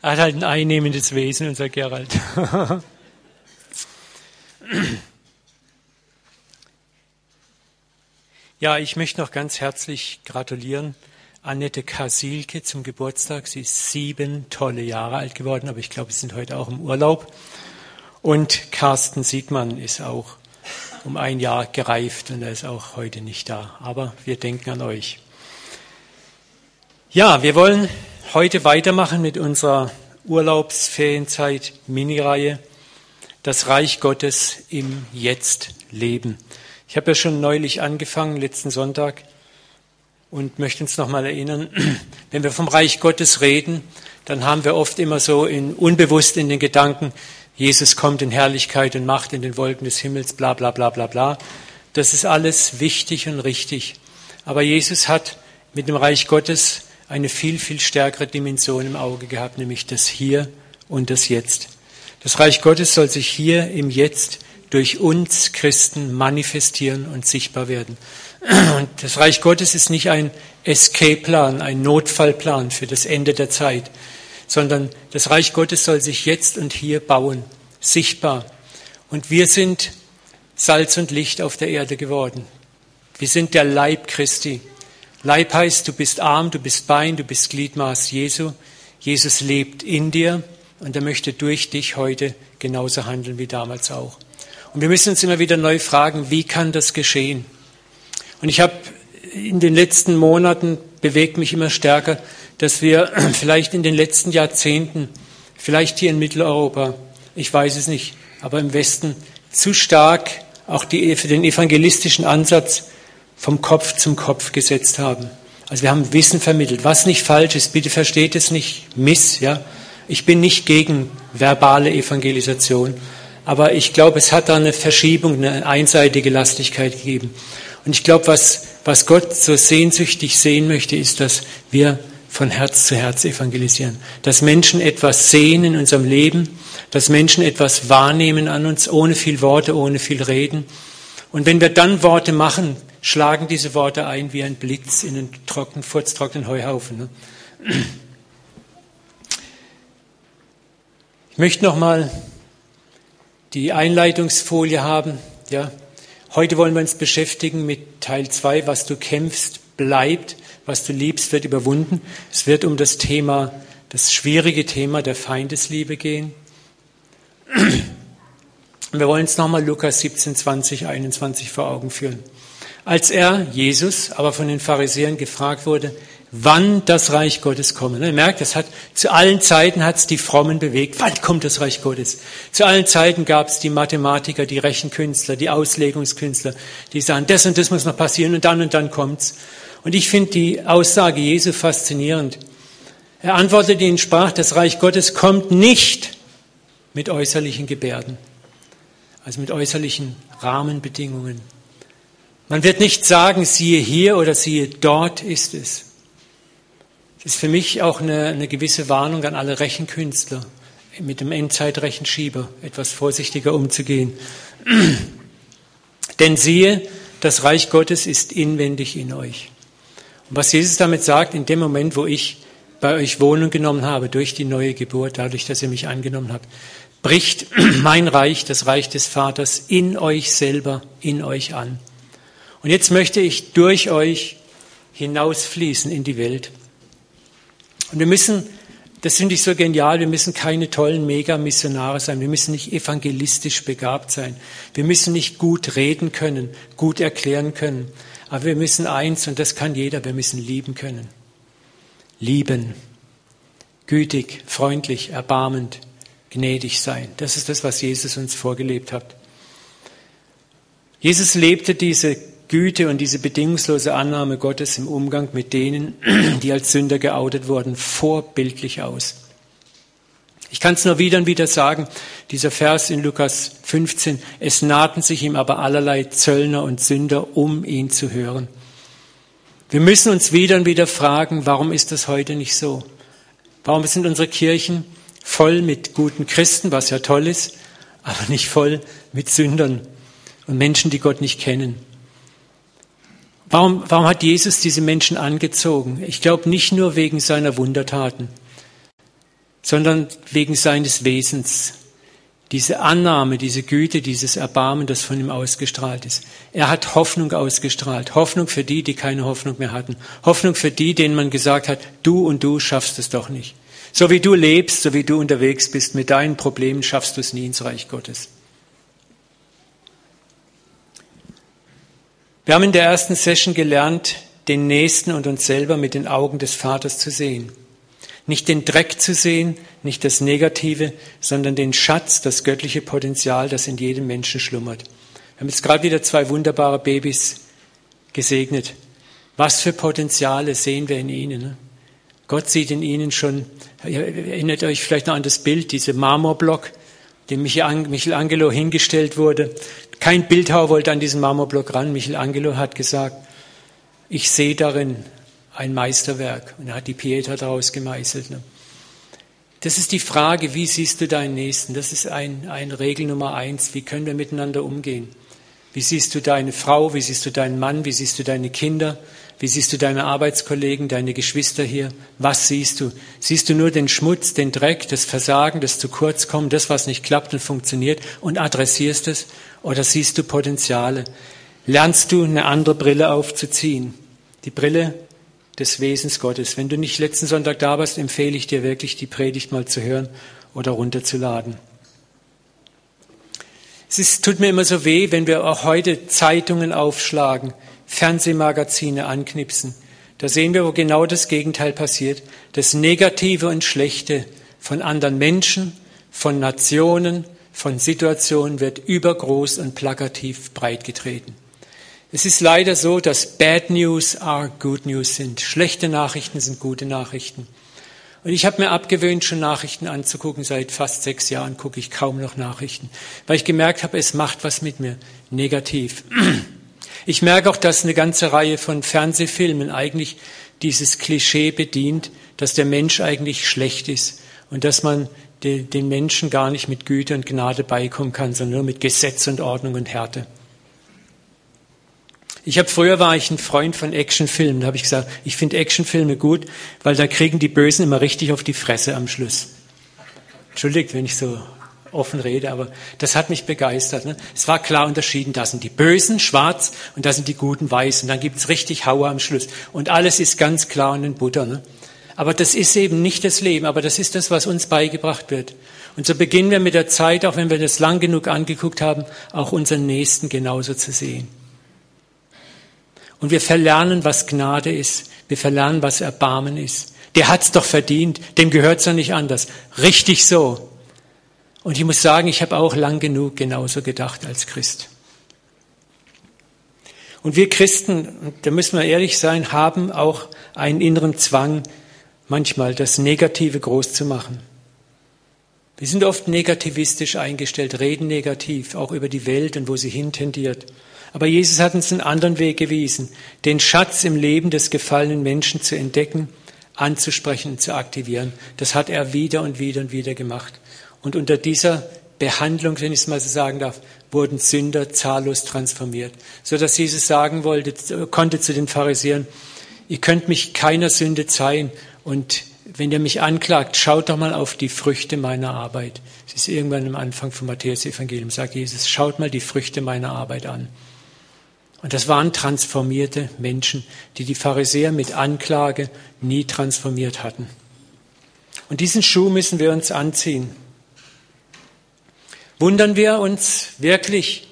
Er hat halt ein einnehmendes Wesen, unser Gerald. ja, ich möchte noch ganz herzlich gratulieren. Annette Kasilke zum Geburtstag. Sie ist sieben tolle Jahre alt geworden, aber ich glaube, sie sind heute auch im Urlaub. Und Carsten Siegmann ist auch um ein Jahr gereift und er ist auch heute nicht da. Aber wir denken an euch. Ja, wir wollen heute weitermachen mit unserer Urlaubsferienzeit Mini-Reihe Das Reich Gottes im Jetzt leben. Ich habe ja schon neulich angefangen, letzten Sonntag, und möchte uns nochmal erinnern, wenn wir vom Reich Gottes reden, dann haben wir oft immer so in, unbewusst in den Gedanken, Jesus kommt in Herrlichkeit und Macht in den Wolken des Himmels, bla bla bla bla bla. Das ist alles wichtig und richtig. Aber Jesus hat mit dem Reich Gottes eine viel, viel stärkere Dimension im Auge gehabt, nämlich das Hier und das Jetzt. Das Reich Gottes soll sich hier im Jetzt durch uns Christen manifestieren und sichtbar werden. Und das Reich Gottes ist nicht ein Escape-Plan, ein Notfallplan für das Ende der Zeit, sondern das Reich Gottes soll sich jetzt und hier bauen, sichtbar. Und wir sind Salz und Licht auf der Erde geworden. Wir sind der Leib Christi. Leib heißt, du bist Arm, du bist Bein, du bist Gliedmaß Jesu. Jesus lebt in dir und er möchte durch dich heute genauso handeln wie damals auch. Und wir müssen uns immer wieder neu fragen, wie kann das geschehen? Und ich habe in den letzten Monaten bewegt mich immer stärker, dass wir vielleicht in den letzten Jahrzehnten, vielleicht hier in Mitteleuropa, ich weiß es nicht, aber im Westen zu stark auch die, für den evangelistischen Ansatz vom Kopf zum Kopf gesetzt haben. Also wir haben Wissen vermittelt, was nicht falsch ist. Bitte versteht es nicht miss, ja. Ich bin nicht gegen verbale Evangelisation, aber ich glaube, es hat da eine Verschiebung, eine einseitige Lastigkeit gegeben. Und ich glaube, was, was Gott so sehnsüchtig sehen möchte, ist, dass wir von Herz zu Herz evangelisieren. Dass Menschen etwas sehen in unserem Leben, dass Menschen etwas wahrnehmen an uns, ohne viel Worte, ohne viel Reden. Und wenn wir dann Worte machen, schlagen diese Worte ein wie ein Blitz in einen trockenen, furztrockenen Heuhaufen. Ne? Ich möchte noch mal die Einleitungsfolie haben. Ja, heute wollen wir uns beschäftigen mit Teil 2, was du kämpfst, bleibt, was du liebst, wird überwunden. Es wird um das Thema, das schwierige Thema der Feindesliebe gehen. Wir wollen uns nochmal Lukas 17, 20, 21 vor Augen führen. Als er, Jesus, aber von den Pharisäern gefragt wurde, wann das Reich Gottes komme. Ihr merkt, das hat, zu allen Zeiten hat es die Frommen bewegt. Wann kommt das Reich Gottes? Zu allen Zeiten gab es die Mathematiker, die Rechenkünstler, die Auslegungskünstler, die sagen, das und das muss noch passieren und dann und dann kommt's. Und ich finde die Aussage Jesu faszinierend. Er antwortete ihnen, sprach, das Reich Gottes kommt nicht mit äußerlichen Gebärden, also mit äußerlichen Rahmenbedingungen. Man wird nicht sagen, siehe hier oder siehe dort ist es. Das ist für mich auch eine, eine gewisse Warnung an alle Rechenkünstler, mit dem Endzeitrechenschieber etwas vorsichtiger umzugehen. Denn siehe, das Reich Gottes ist inwendig in euch. Und was Jesus damit sagt, in dem Moment, wo ich bei euch Wohnung genommen habe, durch die neue Geburt, dadurch, dass ihr mich angenommen habt, bricht mein Reich, das Reich des Vaters, in euch selber, in euch an. Und jetzt möchte ich durch euch hinausfließen in die Welt. Und wir müssen, das finde ich so genial, wir müssen keine tollen Mega-Missionare sein. Wir müssen nicht evangelistisch begabt sein. Wir müssen nicht gut reden können, gut erklären können. Aber wir müssen eins, und das kann jeder, wir müssen lieben können. Lieben. Gütig, freundlich, erbarmend, gnädig sein. Das ist das, was Jesus uns vorgelebt hat. Jesus lebte diese Güte und diese bedingungslose Annahme Gottes im Umgang mit denen, die als Sünder geoutet wurden, vorbildlich aus. Ich kann es nur wieder und wieder sagen, dieser Vers in Lukas 15, es nahten sich ihm aber allerlei Zöllner und Sünder, um ihn zu hören. Wir müssen uns wieder und wieder fragen, warum ist das heute nicht so? Warum sind unsere Kirchen voll mit guten Christen, was ja toll ist, aber nicht voll mit Sündern und Menschen, die Gott nicht kennen? Warum, warum hat Jesus diese Menschen angezogen? Ich glaube nicht nur wegen seiner Wundertaten, sondern wegen seines Wesens. Diese Annahme, diese Güte, dieses Erbarmen, das von ihm ausgestrahlt ist. Er hat Hoffnung ausgestrahlt. Hoffnung für die, die keine Hoffnung mehr hatten. Hoffnung für die, denen man gesagt hat, du und du schaffst es doch nicht. So wie du lebst, so wie du unterwegs bist, mit deinen Problemen schaffst du es nie ins Reich Gottes. Wir haben in der ersten Session gelernt, den Nächsten und uns selber mit den Augen des Vaters zu sehen. Nicht den Dreck zu sehen, nicht das Negative, sondern den Schatz, das göttliche Potenzial, das in jedem Menschen schlummert. Wir haben jetzt gerade wieder zwei wunderbare Babys gesegnet. Was für Potenziale sehen wir in ihnen? Ne? Gott sieht in ihnen schon, erinnert euch vielleicht noch an das Bild, diese Marmorblock, dem Michelangelo hingestellt wurde. Kein Bildhauer wollte an diesen Marmorblock ran. Michelangelo hat gesagt, ich sehe darin ein Meisterwerk. Und er hat die Pietra daraus gemeißelt. Ne? Das ist die Frage, wie siehst du deinen Nächsten? Das ist ein, ein Regel Nummer eins. Wie können wir miteinander umgehen? Wie siehst du deine Frau? Wie siehst du deinen Mann? Wie siehst du deine Kinder? Wie siehst du deine Arbeitskollegen, deine Geschwister hier? Was siehst du? Siehst du nur den Schmutz, den Dreck, das Versagen, das zu kurz kommen, das, was nicht klappt und funktioniert und adressierst es? Oder siehst du Potenziale? Lernst du eine andere Brille aufzuziehen? Die Brille des Wesens Gottes. Wenn du nicht letzten Sonntag da warst, empfehle ich dir wirklich, die Predigt mal zu hören oder runterzuladen. Es ist, tut mir immer so weh, wenn wir auch heute Zeitungen aufschlagen Fernsehmagazine anknipsen. Da sehen wir, wo genau das Gegenteil passiert. Das Negative und Schlechte von anderen Menschen, von Nationen, von Situationen wird übergroß und plakativ breitgetreten. Es ist leider so, dass Bad News are Good News sind. Schlechte Nachrichten sind gute Nachrichten. Und ich habe mir abgewöhnt, schon Nachrichten anzugucken. Seit fast sechs Jahren gucke ich kaum noch Nachrichten, weil ich gemerkt habe, es macht was mit mir. Negativ. Ich merke auch, dass eine ganze Reihe von Fernsehfilmen eigentlich dieses Klischee bedient, dass der Mensch eigentlich schlecht ist und dass man den Menschen gar nicht mit Güte und Gnade beikommen kann, sondern nur mit Gesetz und Ordnung und Härte. Ich habe früher war ich ein Freund von Actionfilmen. Da habe ich gesagt, ich finde Actionfilme gut, weil da kriegen die Bösen immer richtig auf die Fresse am Schluss. Entschuldigt, wenn ich so offen rede, aber das hat mich begeistert. Ne? Es war klar unterschieden, da sind die Bösen schwarz und da sind die Guten weiß und dann gibt es richtig Hauer am Schluss und alles ist ganz klar und in Butter. Ne? Aber das ist eben nicht das Leben, aber das ist das, was uns beigebracht wird. Und so beginnen wir mit der Zeit, auch wenn wir das lang genug angeguckt haben, auch unseren Nächsten genauso zu sehen. Und wir verlernen, was Gnade ist. Wir verlernen, was Erbarmen ist. Der hat's doch verdient. Dem gehört's doch nicht anders. Richtig so. Und ich muss sagen, ich habe auch lang genug genauso gedacht als Christ. Und wir Christen, da müssen wir ehrlich sein, haben auch einen inneren Zwang, manchmal das Negative groß zu machen. Wir sind oft negativistisch eingestellt, reden negativ, auch über die Welt und wo sie hintendiert. Aber Jesus hat uns einen anderen Weg gewiesen, den Schatz im Leben des gefallenen Menschen zu entdecken, anzusprechen und zu aktivieren. Das hat er wieder und wieder und wieder gemacht. Und unter dieser Behandlung, wenn ich es mal so sagen darf, wurden Sünder zahllos transformiert, so dass Jesus sagen wollte, konnte zu den Pharisäern, ihr könnt mich keiner Sünde zeihen und wenn ihr mich anklagt, schaut doch mal auf die Früchte meiner Arbeit. Es ist irgendwann am Anfang vom Matthäus-Evangelium, sagt Jesus, schaut mal die Früchte meiner Arbeit an. Und das waren transformierte Menschen, die die Pharisäer mit Anklage nie transformiert hatten. Und diesen Schuh müssen wir uns anziehen. Wundern wir uns wirklich,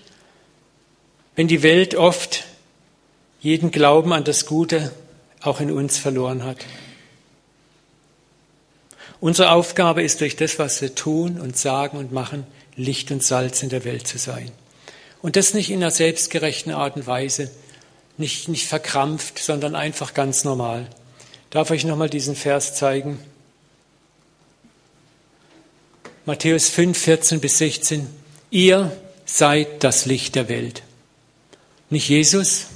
wenn die Welt oft jeden Glauben an das Gute auch in uns verloren hat. Unsere Aufgabe ist durch das, was wir tun und sagen und machen, Licht und Salz in der Welt zu sein. Und das nicht in einer selbstgerechten Art und Weise, nicht, nicht verkrampft, sondern einfach ganz normal. Darf ich nochmal diesen Vers zeigen? Matthäus 5, 14 bis 16. Ihr seid das Licht der Welt. Nicht Jesus,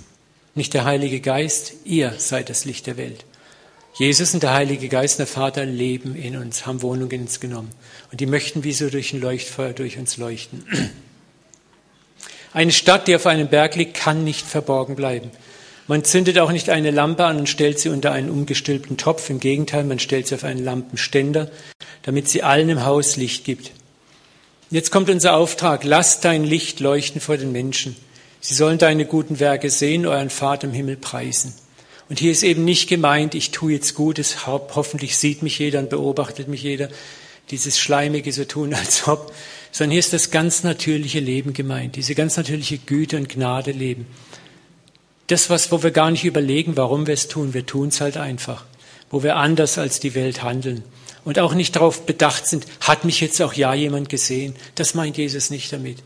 nicht der Heilige Geist, ihr seid das Licht der Welt. Jesus und der Heilige Geist und der Vater leben in uns, haben Wohnung in uns genommen. Und die möchten wie so durch ein Leuchtfeuer durch uns leuchten. Eine Stadt, die auf einem Berg liegt, kann nicht verborgen bleiben. Man zündet auch nicht eine Lampe an und stellt sie unter einen umgestülpten Topf. Im Gegenteil, man stellt sie auf einen Lampenständer, damit sie allen im Haus Licht gibt. Jetzt kommt unser Auftrag, lass dein Licht leuchten vor den Menschen. Sie sollen deine guten Werke sehen, euren Vater im Himmel preisen. Und hier ist eben nicht gemeint, ich tue jetzt Gutes, hoffentlich sieht mich jeder und beobachtet mich jeder, dieses Schleimige so tun, als ob, sondern hier ist das ganz natürliche Leben gemeint, diese ganz natürliche Güte und Gnade leben. Das, was, wo wir gar nicht überlegen, warum wir es tun, wir tun es halt einfach, wo wir anders als die Welt handeln und auch nicht darauf bedacht sind, hat mich jetzt auch ja jemand gesehen. Das meint Jesus nicht damit,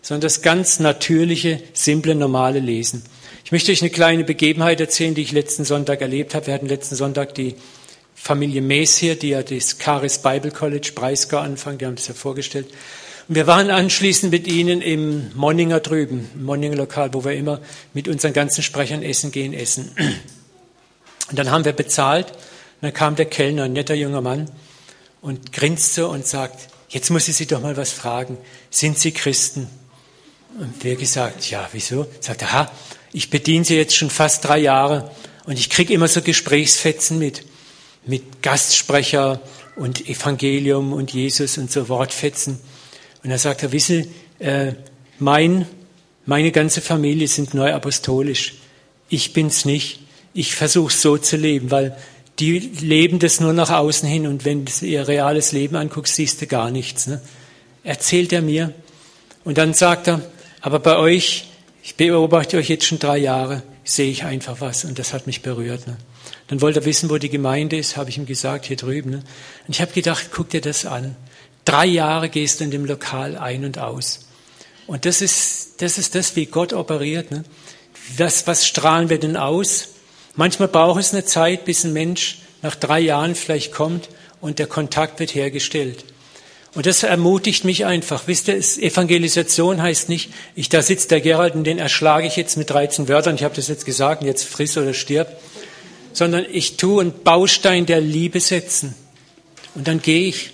sondern das ganz natürliche, simple, normale Lesen. Ich möchte euch eine kleine Begebenheit erzählen, die ich letzten Sonntag erlebt habe. Wir hatten letzten Sonntag die Familie Mees hier, die ja das Charis Bible College Breisgau anfangen, die haben das ja vorgestellt. Und wir waren anschließend mit ihnen im Monninger drüben, im Monninger Lokal, wo wir immer mit unseren ganzen Sprechern essen gehen, essen. Und dann haben wir bezahlt und dann kam der Kellner, ein netter junger Mann, und grinste und sagt, jetzt muss ich Sie doch mal was fragen. Sind Sie Christen? Und wir gesagt, ja, wieso? Sagt er, ha, ich bediene Sie jetzt schon fast drei Jahre und ich kriege immer so Gesprächsfetzen mit, mit Gastsprecher und Evangelium und Jesus und so Wortfetzen. Und er sagt, er wisse, äh, mein, meine ganze Familie sind neu apostolisch. Ich bin's nicht. Ich versuche so zu leben, weil die leben das nur nach außen hin und wenn du ihr reales Leben anguckst, siehst du gar nichts. Ne? Erzählt er mir. Und dann sagt er, aber bei euch, ich beobachte euch jetzt schon drei Jahre, sehe ich einfach was und das hat mich berührt. Ne? Dann wollte er wissen, wo die Gemeinde ist, habe ich ihm gesagt, hier drüben. Ne? Und ich habe gedacht, guck dir das an. Drei Jahre gehst du in dem Lokal ein und aus. Und das ist das, ist das wie Gott operiert. Ne? Das, was strahlen wir denn aus? Manchmal braucht es eine Zeit, bis ein Mensch nach drei Jahren vielleicht kommt und der Kontakt wird hergestellt. Und das ermutigt mich einfach. Wisst ihr, Evangelisation heißt nicht, ich da sitzt der Gerald und den erschlage ich jetzt mit 13 Wörtern, ich habe das jetzt gesagt, und jetzt friss oder stirb, sondern ich tue einen Baustein der Liebe setzen. Und dann gehe ich.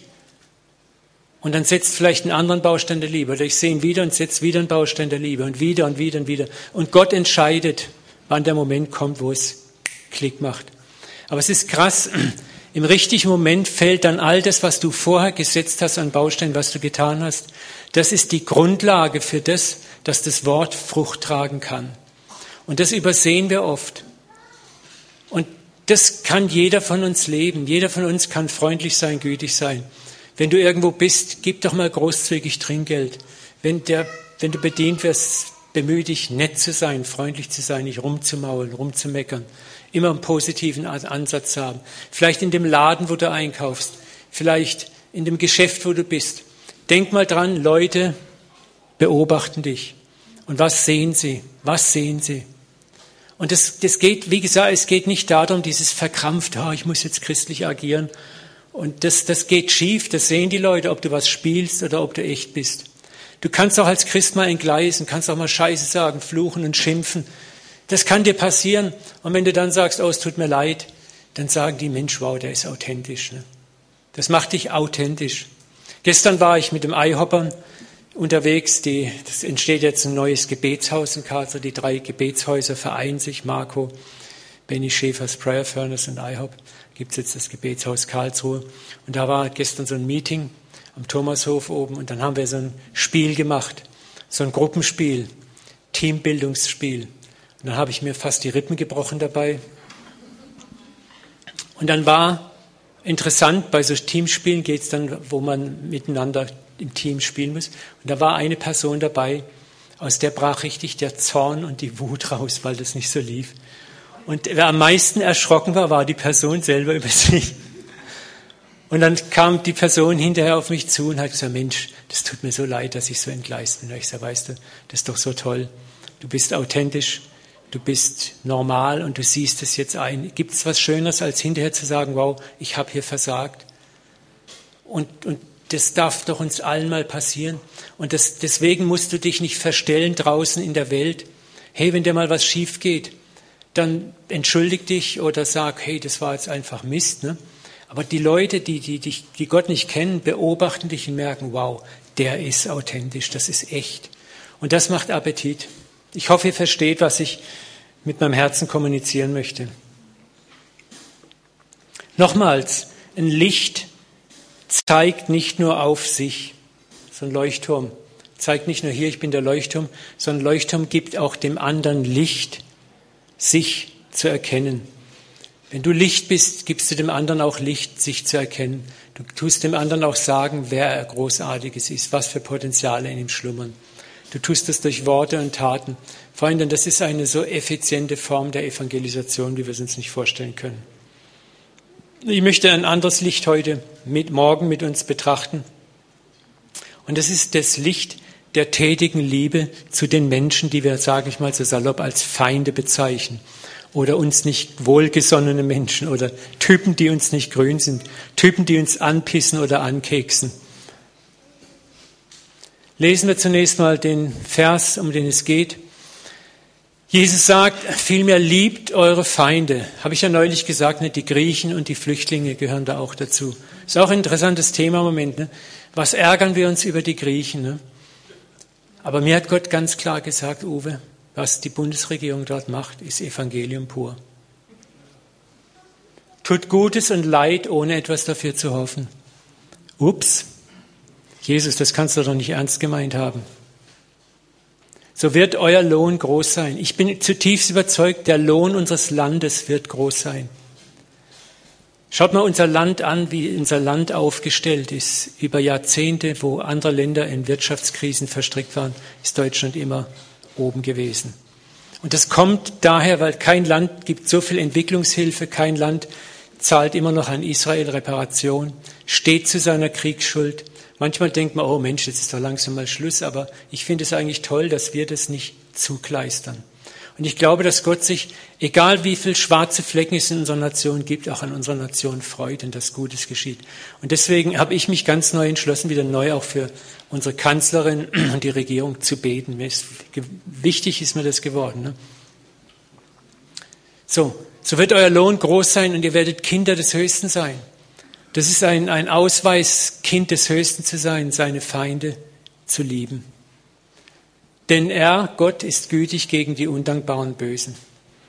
Und dann setzt vielleicht einen anderen Baustein der Liebe. Oder ich sehe ihn wieder und setze wieder einen Baustein der Liebe. Und wieder und wieder und wieder. Und Gott entscheidet, wann der Moment kommt, wo es Klick macht. Aber es ist krass, im richtigen Moment fällt dann all das, was du vorher gesetzt hast an Bausteinen, was du getan hast. Das ist die Grundlage für das, dass das Wort Frucht tragen kann. Und das übersehen wir oft. Und das kann jeder von uns leben. Jeder von uns kann freundlich sein, gütig sein. Wenn du irgendwo bist, gib doch mal großzügig Trinkgeld. Wenn, der, wenn du bedient wirst, bemühe dich, nett zu sein, freundlich zu sein, nicht rumzumaulen, rumzumeckern immer einen positiven Ansatz haben. Vielleicht in dem Laden, wo du einkaufst, vielleicht in dem Geschäft, wo du bist. Denk mal dran, Leute beobachten dich. Und was sehen sie? Was sehen sie? Und das, das geht, wie gesagt, es geht nicht darum, dieses verkrampft, oh, ich muss jetzt christlich agieren. Und das, das geht schief, das sehen die Leute, ob du was spielst oder ob du echt bist. Du kannst auch als Christ mal entgleisen, kannst auch mal Scheiße sagen, fluchen und schimpfen. Das kann dir passieren. Und wenn du dann sagst, oh, es tut mir leid, dann sagen die, Mensch, wow, der ist authentisch. Ne? Das macht dich authentisch. Gestern war ich mit dem Eihoppern unterwegs. Die, das entsteht jetzt ein neues Gebetshaus in Karlsruhe. Die drei Gebetshäuser vereinen sich. Marco, Benny Schäfers Prayer Furnace und IHOP gibt es jetzt das Gebetshaus Karlsruhe. Und da war gestern so ein Meeting am Thomashof oben und dann haben wir so ein Spiel gemacht. So ein Gruppenspiel, Teambildungsspiel. Und dann habe ich mir fast die Rippen gebrochen dabei. Und dann war interessant, bei so Teamspielen geht es dann, wo man miteinander im Team spielen muss. Und da war eine Person dabei, aus der brach richtig der Zorn und die Wut raus, weil das nicht so lief. Und wer am meisten erschrocken war, war die Person selber über sich. Und dann kam die Person hinterher auf mich zu und hat gesagt, Mensch, das tut mir so leid, dass ich so entgleist bin. Und ich sage, weißt du, das ist doch so toll. Du bist authentisch, du bist normal und du siehst es jetzt ein. Gibt es was Schöneres, als hinterher zu sagen, wow, ich habe hier versagt? Und, und das darf doch uns allen mal passieren. Und das, deswegen musst du dich nicht verstellen draußen in der Welt. Hey, wenn dir mal was schief geht, dann entschuldig dich oder sag, hey, das war jetzt einfach Mist. Ne? Aber die Leute, die, die, die, die Gott nicht kennen, beobachten dich und merken, wow, der ist authentisch, das ist echt. Und das macht Appetit. Ich hoffe, ihr versteht, was ich mit meinem Herzen kommunizieren möchte. Nochmals, ein Licht zeigt nicht nur auf sich, so ein Leuchtturm zeigt nicht nur hier, ich bin der Leuchtturm, sondern Leuchtturm gibt auch dem anderen Licht, sich zu erkennen. Wenn du Licht bist, gibst du dem anderen auch Licht, sich zu erkennen. Du tust dem anderen auch sagen, wer er großartiges ist, was für Potenziale in ihm schlummern. Du tust das durch Worte und Taten. Freunde, das ist eine so effiziente Form der Evangelisation, wie wir es uns nicht vorstellen können. Ich möchte ein anderes Licht heute mit, morgen mit uns betrachten. Und das ist das Licht der tätigen Liebe zu den Menschen, die wir, sage ich mal so salopp, als Feinde bezeichnen. Oder uns nicht wohlgesonnene Menschen oder Typen, die uns nicht grün sind. Typen, die uns anpissen oder ankeksen. Lesen wir zunächst mal den Vers, um den es geht. Jesus sagt, vielmehr liebt eure Feinde. Habe ich ja neulich gesagt, ne? die Griechen und die Flüchtlinge gehören da auch dazu. Ist auch ein interessantes Thema im Moment. Ne? Was ärgern wir uns über die Griechen? Ne? Aber mir hat Gott ganz klar gesagt, Uwe, was die Bundesregierung dort macht, ist Evangelium pur. Tut Gutes und Leid, ohne etwas dafür zu hoffen. Ups, Jesus, das kannst du doch nicht ernst gemeint haben. So wird euer Lohn groß sein. Ich bin zutiefst überzeugt, der Lohn unseres Landes wird groß sein. Schaut mal unser Land an, wie unser Land aufgestellt ist. Über Jahrzehnte, wo andere Länder in Wirtschaftskrisen verstrickt waren, ist Deutschland immer oben gewesen. Und das kommt daher, weil kein Land gibt so viel Entwicklungshilfe, kein Land zahlt immer noch an Israel Reparation, steht zu seiner Kriegsschuld. Manchmal denkt man, oh Mensch, jetzt ist doch langsam mal Schluss, aber ich finde es eigentlich toll, dass wir das nicht zugleistern. Und ich glaube, dass Gott sich, egal wie viele schwarze Flecken es in unserer Nation gibt, auch an unserer Nation freut und dass Gutes geschieht. Und deswegen habe ich mich ganz neu entschlossen, wieder neu auch für unsere Kanzlerin und die Regierung zu beten. Wichtig ist mir das geworden. Ne? So, so wird euer Lohn groß sein und ihr werdet Kinder des Höchsten sein. Das ist ein, ein Ausweis, Kind des Höchsten zu sein, seine Feinde zu lieben. Denn er, Gott, ist gütig gegen die undankbaren Bösen.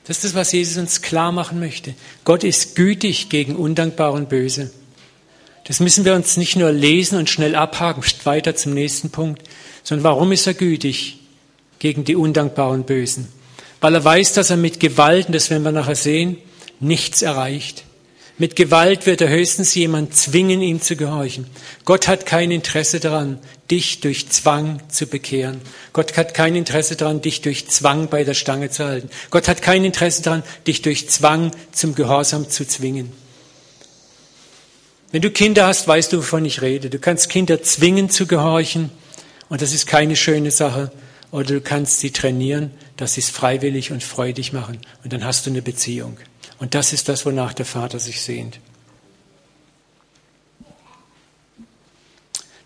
Das ist das, was Jesus uns klar machen möchte. Gott ist gütig gegen undankbaren Böse. Das müssen wir uns nicht nur lesen und schnell abhaken, weiter zum nächsten Punkt, sondern warum ist er gütig gegen die undankbaren Bösen? Weil er weiß, dass er mit Gewalt, und das werden wir nachher sehen, nichts erreicht. Mit Gewalt wird er höchstens jemand zwingen, ihm zu gehorchen. Gott hat kein Interesse daran, dich durch Zwang zu bekehren. Gott hat kein Interesse daran, dich durch Zwang bei der Stange zu halten. Gott hat kein Interesse daran, dich durch Zwang zum Gehorsam zu zwingen. Wenn du Kinder hast, weißt du, wovon ich rede. Du kannst Kinder zwingen zu gehorchen und das ist keine schöne Sache. Oder du kannst sie trainieren, dass sie es freiwillig und freudig machen und dann hast du eine Beziehung. Und das ist das, wonach der Vater sich sehnt.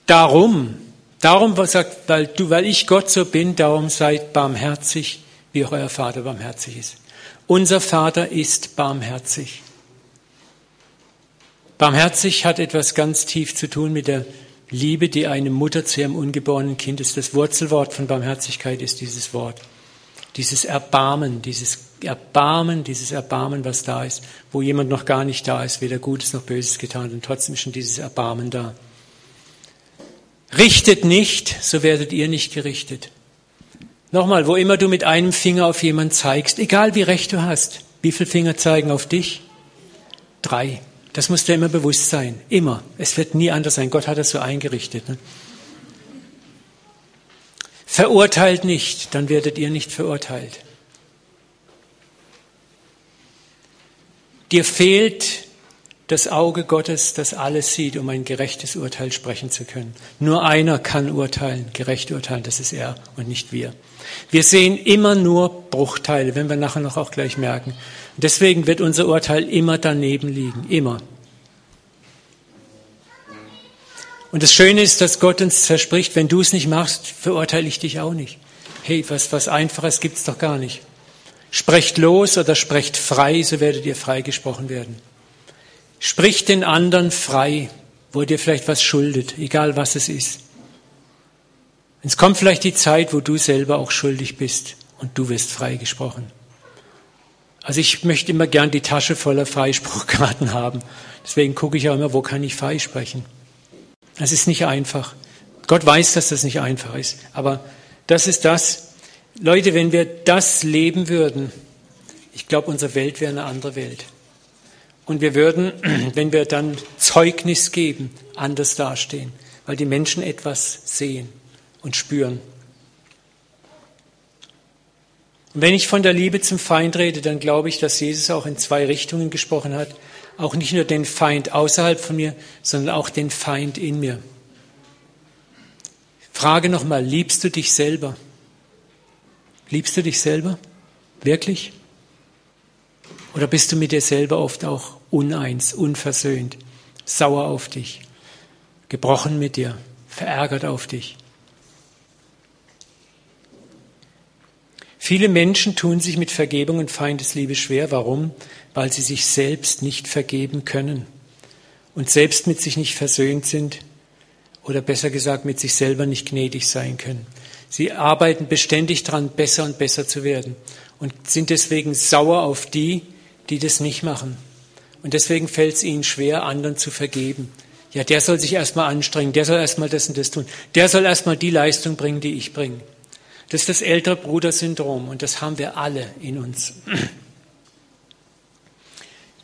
Darum, darum sagt, weil du, weil ich Gott so bin, darum seid barmherzig, wie auch euer Vater barmherzig ist. Unser Vater ist barmherzig. Barmherzig hat etwas ganz tief zu tun mit der Liebe, die eine Mutter zu ihrem ungeborenen Kind ist. Das Wurzelwort von Barmherzigkeit ist dieses Wort. Dieses Erbarmen, dieses Erbarmen, dieses Erbarmen, was da ist, wo jemand noch gar nicht da ist, weder Gutes noch Böses getan und trotzdem ist schon dieses Erbarmen da. Richtet nicht, so werdet ihr nicht gerichtet. Nochmal, wo immer du mit einem Finger auf jemanden zeigst, egal wie recht du hast, wie viele Finger zeigen auf dich? Drei. Das muss dir immer bewusst sein. Immer. Es wird nie anders sein. Gott hat das so eingerichtet. Ne? Verurteilt nicht, dann werdet ihr nicht verurteilt. Dir fehlt das Auge Gottes, das alles sieht, um ein gerechtes Urteil sprechen zu können. Nur einer kann urteilen, gerecht urteilen, das ist er und nicht wir. Wir sehen immer nur Bruchteile, wenn wir nachher noch auch gleich merken. Deswegen wird unser Urteil immer daneben liegen, immer. Und das Schöne ist, dass Gott uns verspricht, wenn du es nicht machst, verurteile ich dich auch nicht. Hey, was, was Einfaches gibt's doch gar nicht. Sprecht los oder sprecht frei, so werdet ihr freigesprochen werden. Sprich den anderen frei, wo dir vielleicht was schuldet, egal was es ist. Es kommt vielleicht die Zeit, wo du selber auch schuldig bist und du wirst freigesprochen. Also ich möchte immer gern die Tasche voller Freispruchkarten haben. Deswegen gucke ich auch immer, wo kann ich freisprechen. Es ist nicht einfach. Gott weiß, dass das nicht einfach ist. Aber das ist das. Leute, wenn wir das leben würden, ich glaube, unsere Welt wäre eine andere Welt. Und wir würden, wenn wir dann Zeugnis geben, anders dastehen, weil die Menschen etwas sehen und spüren. Und wenn ich von der Liebe zum Feind rede, dann glaube ich, dass Jesus auch in zwei Richtungen gesprochen hat. Auch nicht nur den Feind außerhalb von mir, sondern auch den Feind in mir. Frage nochmal, liebst du dich selber? Liebst du dich selber? Wirklich? Oder bist du mit dir selber oft auch uneins, unversöhnt, sauer auf dich, gebrochen mit dir, verärgert auf dich? Viele Menschen tun sich mit Vergebung und Feindesliebe schwer. Warum? Weil sie sich selbst nicht vergeben können und selbst mit sich nicht versöhnt sind oder besser gesagt mit sich selber nicht gnädig sein können. Sie arbeiten beständig daran, besser und besser zu werden und sind deswegen sauer auf die, die das nicht machen. Und deswegen fällt es ihnen schwer, anderen zu vergeben. Ja, der soll sich erstmal anstrengen, der soll erstmal das und das tun, der soll erstmal die Leistung bringen, die ich bringe. Das ist das ältere Bruder-Syndrom und das haben wir alle in uns.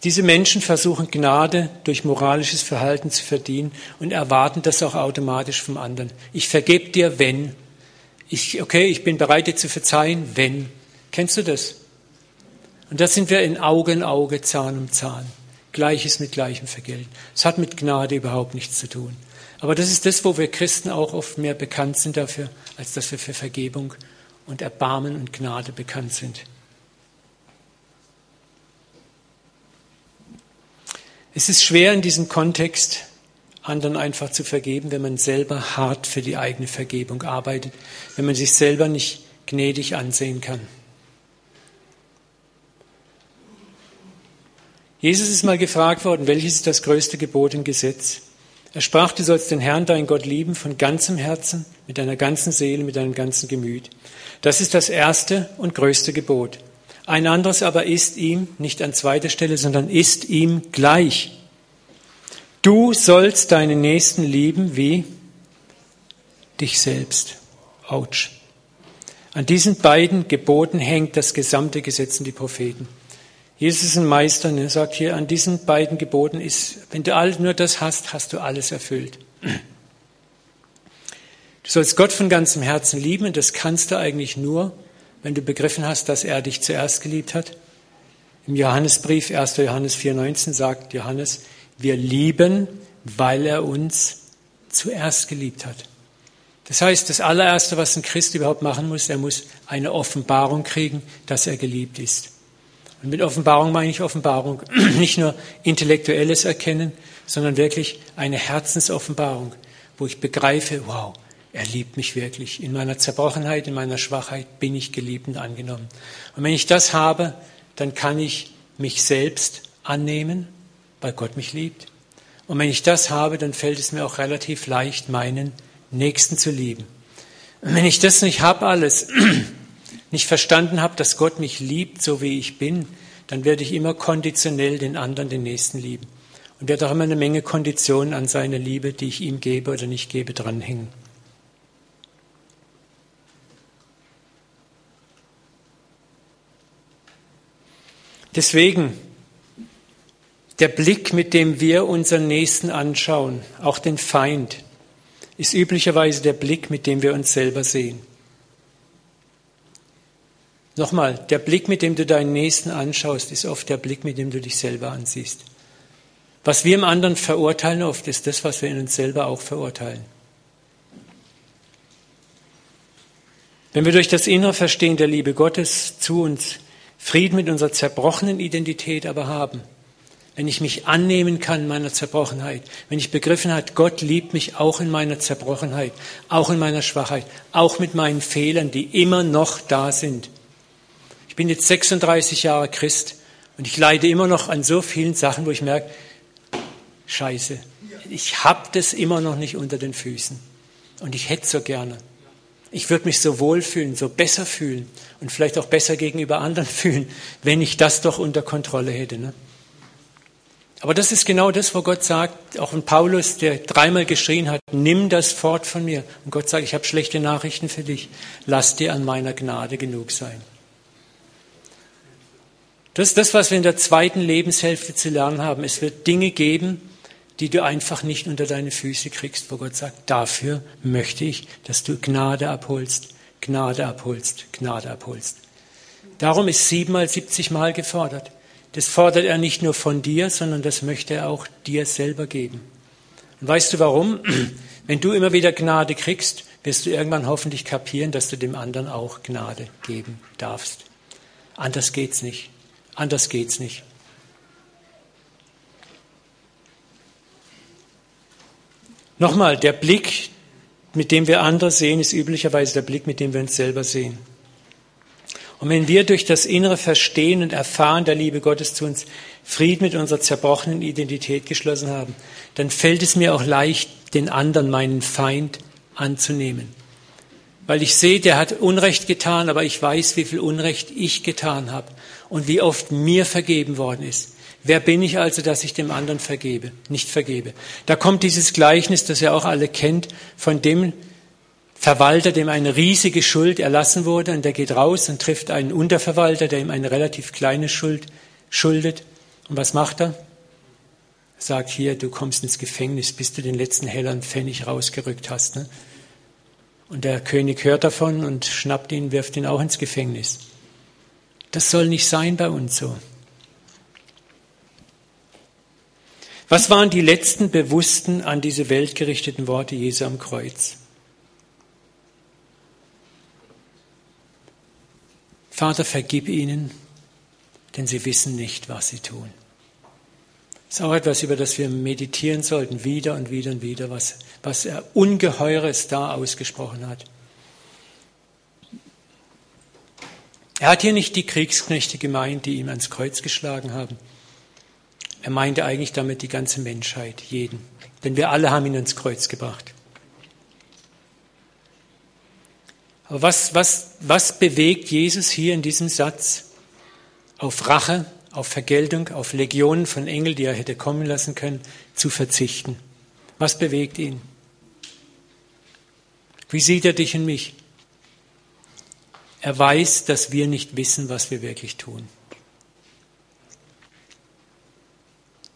Diese Menschen versuchen Gnade durch moralisches Verhalten zu verdienen und erwarten das auch automatisch vom anderen. Ich vergebe dir, wenn. Ich, okay, ich bin bereit, dir zu verzeihen, wenn. Kennst du das? Und da sind wir in Auge in Auge, Zahn um Zahn. Gleiches mit Gleichem vergelten. Es hat mit Gnade überhaupt nichts zu tun. Aber das ist das, wo wir Christen auch oft mehr bekannt sind dafür, als dass wir für Vergebung und Erbarmen und Gnade bekannt sind. Es ist schwer in diesem Kontext, anderen einfach zu vergeben, wenn man selber hart für die eigene Vergebung arbeitet, wenn man sich selber nicht gnädig ansehen kann. Jesus ist mal gefragt worden, welches ist das größte Gebot im Gesetz? Er sprach, du sollst den Herrn, dein Gott, lieben von ganzem Herzen, mit deiner ganzen Seele, mit deinem ganzen Gemüt. Das ist das erste und größte Gebot. Ein anderes aber ist ihm, nicht an zweiter Stelle, sondern ist ihm gleich. Du sollst deinen Nächsten lieben wie dich selbst. Autsch. An diesen beiden Geboten hängt das gesamte Gesetz und die Propheten. Jesus ist ein Meister, er sagt hier, an diesen beiden Geboten ist, wenn du all, nur das hast, hast du alles erfüllt. Du sollst Gott von ganzem Herzen lieben und das kannst du eigentlich nur, wenn du begriffen hast, dass er dich zuerst geliebt hat. Im Johannesbrief, 1. Johannes 4,19 sagt Johannes, wir lieben, weil er uns zuerst geliebt hat. Das heißt, das allererste, was ein Christ überhaupt machen muss, er muss eine Offenbarung kriegen, dass er geliebt ist. Und mit Offenbarung meine ich Offenbarung, nicht nur intellektuelles Erkennen, sondern wirklich eine Herzensoffenbarung, wo ich begreife, wow, er liebt mich wirklich. In meiner Zerbrochenheit, in meiner Schwachheit bin ich geliebt und angenommen. Und wenn ich das habe, dann kann ich mich selbst annehmen, weil Gott mich liebt. Und wenn ich das habe, dann fällt es mir auch relativ leicht, meinen Nächsten zu lieben. Und wenn ich das nicht habe alles, nicht verstanden habe, dass Gott mich liebt, so wie ich bin, dann werde ich immer konditionell den anderen, den Nächsten lieben. Und werde auch immer eine Menge Konditionen an seine Liebe, die ich ihm gebe oder nicht gebe, dranhängen. Deswegen der Blick, mit dem wir unseren Nächsten anschauen, auch den Feind, ist üblicherweise der Blick, mit dem wir uns selber sehen. Nochmal, der Blick, mit dem du deinen Nächsten anschaust, ist oft der Blick, mit dem du dich selber ansiehst. Was wir im anderen verurteilen oft, ist das, was wir in uns selber auch verurteilen. Wenn wir durch das innere Verstehen der Liebe Gottes zu uns Frieden mit unserer zerbrochenen Identität aber haben, wenn ich mich annehmen kann meiner Zerbrochenheit, wenn ich begriffen habe, Gott liebt mich auch in meiner Zerbrochenheit, auch in meiner Schwachheit, auch mit meinen Fehlern, die immer noch da sind, bin jetzt 36 Jahre Christ und ich leide immer noch an so vielen Sachen, wo ich merke, scheiße, ich habe das immer noch nicht unter den Füßen. Und ich hätte so gerne. Ich würde mich so wohl fühlen, so besser fühlen und vielleicht auch besser gegenüber anderen fühlen, wenn ich das doch unter Kontrolle hätte. Ne? Aber das ist genau das, wo Gott sagt, auch in Paulus, der dreimal geschrien hat, nimm das fort von mir. Und Gott sagt, ich habe schlechte Nachrichten für dich. Lass dir an meiner Gnade genug sein. Das ist das, was wir in der zweiten Lebenshälfte zu lernen haben. Es wird Dinge geben, die du einfach nicht unter deine Füße kriegst, wo Gott sagt, dafür möchte ich, dass du Gnade abholst, Gnade abholst, Gnade abholst. Darum ist siebenmal, siebzigmal gefordert. Das fordert er nicht nur von dir, sondern das möchte er auch dir selber geben. Und weißt du warum? Wenn du immer wieder Gnade kriegst, wirst du irgendwann hoffentlich kapieren, dass du dem anderen auch Gnade geben darfst. Anders geht's nicht. Anders geht's nicht. Nochmal, der Blick, mit dem wir andere sehen, ist üblicherweise der Blick, mit dem wir uns selber sehen. Und wenn wir durch das innere Verstehen und Erfahren der Liebe Gottes zu uns Frieden mit unserer zerbrochenen Identität geschlossen haben, dann fällt es mir auch leicht, den anderen, meinen Feind, anzunehmen. Weil ich sehe, der hat Unrecht getan, aber ich weiß, wie viel Unrecht ich getan habe und wie oft mir vergeben worden ist. Wer bin ich also, dass ich dem anderen vergebe, nicht vergebe? Da kommt dieses Gleichnis, das ihr auch alle kennt, von dem Verwalter, dem eine riesige Schuld erlassen wurde, und der geht raus und trifft einen Unterverwalter, der ihm eine relativ kleine Schuld schuldet. Und was macht er? Sagt hier, du kommst ins Gefängnis, bis du den letzten Hellern Pfennig rausgerückt hast. Ne? Und der König hört davon und schnappt ihn, wirft ihn auch ins Gefängnis. Das soll nicht sein bei uns so. Was waren die letzten bewussten an diese Welt gerichteten Worte Jesu am Kreuz? Vater, vergib ihnen, denn sie wissen nicht, was sie tun. Das ist auch etwas, über das wir meditieren sollten, wieder und wieder und wieder, was, was er Ungeheures da ausgesprochen hat. Er hat hier nicht die Kriegsknechte gemeint, die ihm ans Kreuz geschlagen haben. Er meinte eigentlich damit die ganze Menschheit, jeden. Denn wir alle haben ihn ans Kreuz gebracht. Aber was, was, was bewegt Jesus hier in diesem Satz? Auf Rache, auf Vergeltung, auf Legionen von Engeln, die er hätte kommen lassen können, zu verzichten. Was bewegt ihn? Wie sieht er dich und mich? Er weiß, dass wir nicht wissen, was wir wirklich tun.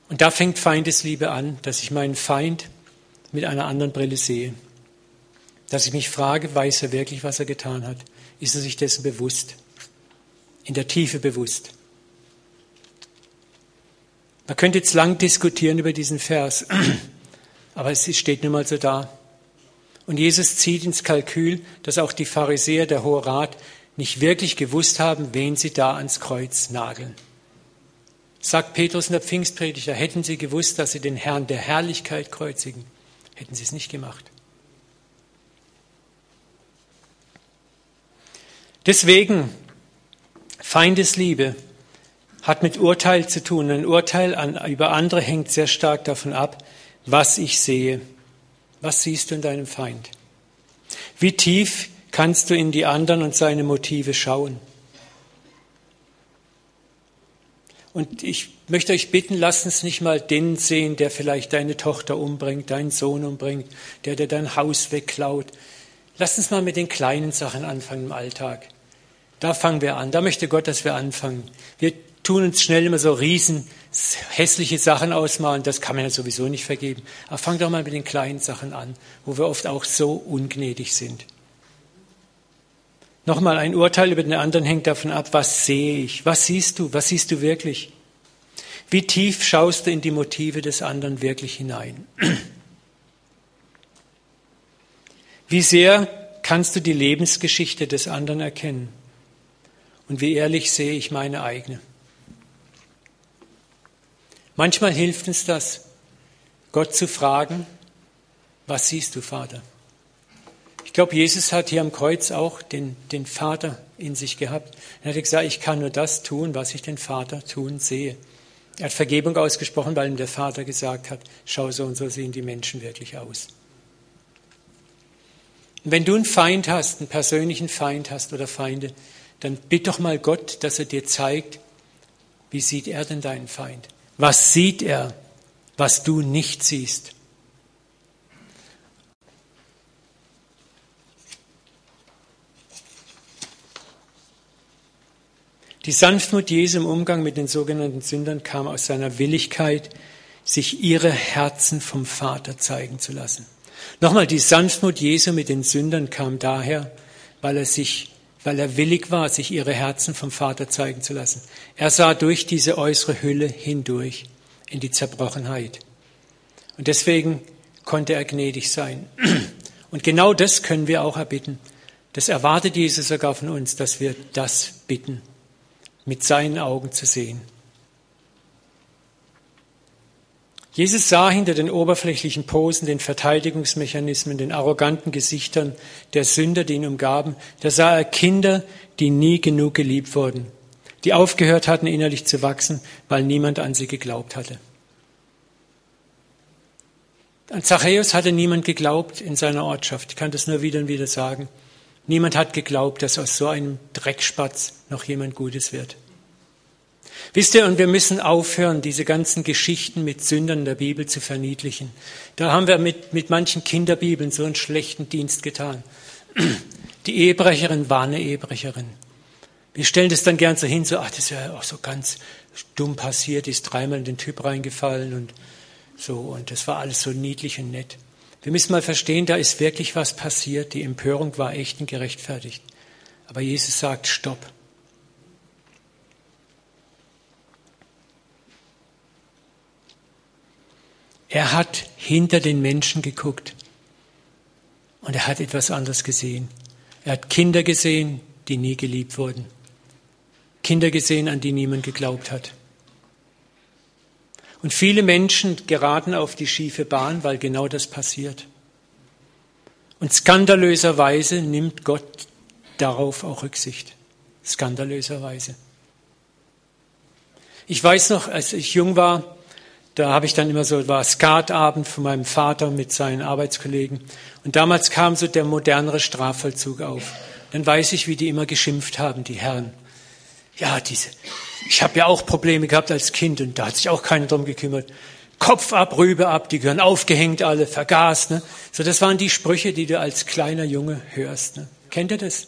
Und da fängt Feindesliebe an, dass ich meinen Feind mit einer anderen Brille sehe. Dass ich mich frage, weiß er wirklich, was er getan hat? Ist er sich dessen bewusst? In der Tiefe bewusst? Man könnte jetzt lang diskutieren über diesen Vers, aber es steht nun mal so da. Und Jesus zieht ins Kalkül, dass auch die Pharisäer, der Hohe Rat, nicht wirklich gewusst haben, wen sie da ans Kreuz nageln. Sagt Petrus in der Pfingstpredigt, hätten sie gewusst, dass sie den Herrn der Herrlichkeit kreuzigen, hätten sie es nicht gemacht. Deswegen, Feindesliebe hat mit Urteil zu tun. Ein Urteil an, über andere hängt sehr stark davon ab, was ich sehe. Was siehst du in deinem Feind? Wie tief kannst du in die anderen und seine Motive schauen? Und ich möchte euch bitten, lasst uns nicht mal den sehen, der vielleicht deine Tochter umbringt, deinen Sohn umbringt, der dir dein Haus wegklaut. Lasst uns mal mit den kleinen Sachen anfangen im Alltag. Da fangen wir an. Da möchte Gott, dass wir anfangen. Wir tun uns schnell immer so riesen hässliche Sachen ausmalen. Das kann man ja sowieso nicht vergeben. Aber fang doch mal mit den kleinen Sachen an, wo wir oft auch so ungnädig sind. Nochmal, ein Urteil über den anderen hängt davon ab, was sehe ich? Was siehst du? Was siehst du wirklich? Wie tief schaust du in die Motive des anderen wirklich hinein? Wie sehr kannst du die Lebensgeschichte des anderen erkennen? Und wie ehrlich sehe ich meine eigene. Manchmal hilft uns das, Gott zu fragen, was siehst du, Vater? Ich glaube, Jesus hat hier am Kreuz auch den, den Vater in sich gehabt. Er hat gesagt, ich kann nur das tun, was ich den Vater tun sehe. Er hat Vergebung ausgesprochen, weil ihm der Vater gesagt hat, schau so und so sehen die Menschen wirklich aus. Und wenn du einen Feind hast, einen persönlichen Feind hast oder Feinde, dann bitt doch mal Gott, dass er dir zeigt, wie sieht er denn deinen Feind? Was sieht er, was du nicht siehst? Die Sanftmut Jesu im Umgang mit den sogenannten Sündern kam aus seiner Willigkeit, sich ihre Herzen vom Vater zeigen zu lassen. Nochmal, die Sanftmut Jesu mit den Sündern kam daher, weil er sich, weil er willig war, sich ihre Herzen vom Vater zeigen zu lassen. Er sah durch diese äußere Hülle hindurch in die Zerbrochenheit. Und deswegen konnte er gnädig sein. Und genau das können wir auch erbitten. Das erwartet Jesus sogar von uns, dass wir das bitten mit seinen Augen zu sehen. Jesus sah hinter den oberflächlichen Posen, den Verteidigungsmechanismen, den arroganten Gesichtern der Sünder, die ihn umgaben, da sah er Kinder, die nie genug geliebt wurden, die aufgehört hatten, innerlich zu wachsen, weil niemand an sie geglaubt hatte. An Zachäus hatte niemand geglaubt in seiner Ortschaft. Ich kann das nur wieder und wieder sagen. Niemand hat geglaubt, dass aus so einem Dreckspatz noch jemand Gutes wird. Wisst ihr, und wir müssen aufhören, diese ganzen Geschichten mit Sündern der Bibel zu verniedlichen. Da haben wir mit, mit manchen Kinderbibeln so einen schlechten Dienst getan. Die Ehebrecherin war eine Ehebrecherin. Wir stellen das dann gern so hin, so, ach, das ist ja auch so ganz dumm passiert, ist dreimal in den Typ reingefallen und so, und das war alles so niedlich und nett. Wir müssen mal verstehen, da ist wirklich was passiert. Die Empörung war echt und gerechtfertigt. Aber Jesus sagt, stopp. Er hat hinter den Menschen geguckt und er hat etwas anderes gesehen. Er hat Kinder gesehen, die nie geliebt wurden. Kinder gesehen, an die niemand geglaubt hat. Und viele Menschen geraten auf die schiefe Bahn, weil genau das passiert. Und skandalöserweise nimmt Gott darauf auch Rücksicht. Skandalöserweise. Ich weiß noch, als ich jung war, da habe ich dann immer so, war Skatabend von meinem Vater mit seinen Arbeitskollegen. Und damals kam so der modernere Strafvollzug auf. Dann weiß ich, wie die immer geschimpft haben, die Herren. Ja, diese, ich habe ja auch Probleme gehabt als Kind und da hat sich auch keiner drum gekümmert. Kopf ab, Rübe ab, die gehören aufgehängt alle, vergaßt. Ne? So, das waren die Sprüche, die du als kleiner Junge hörst. Ne? Kennt ihr das?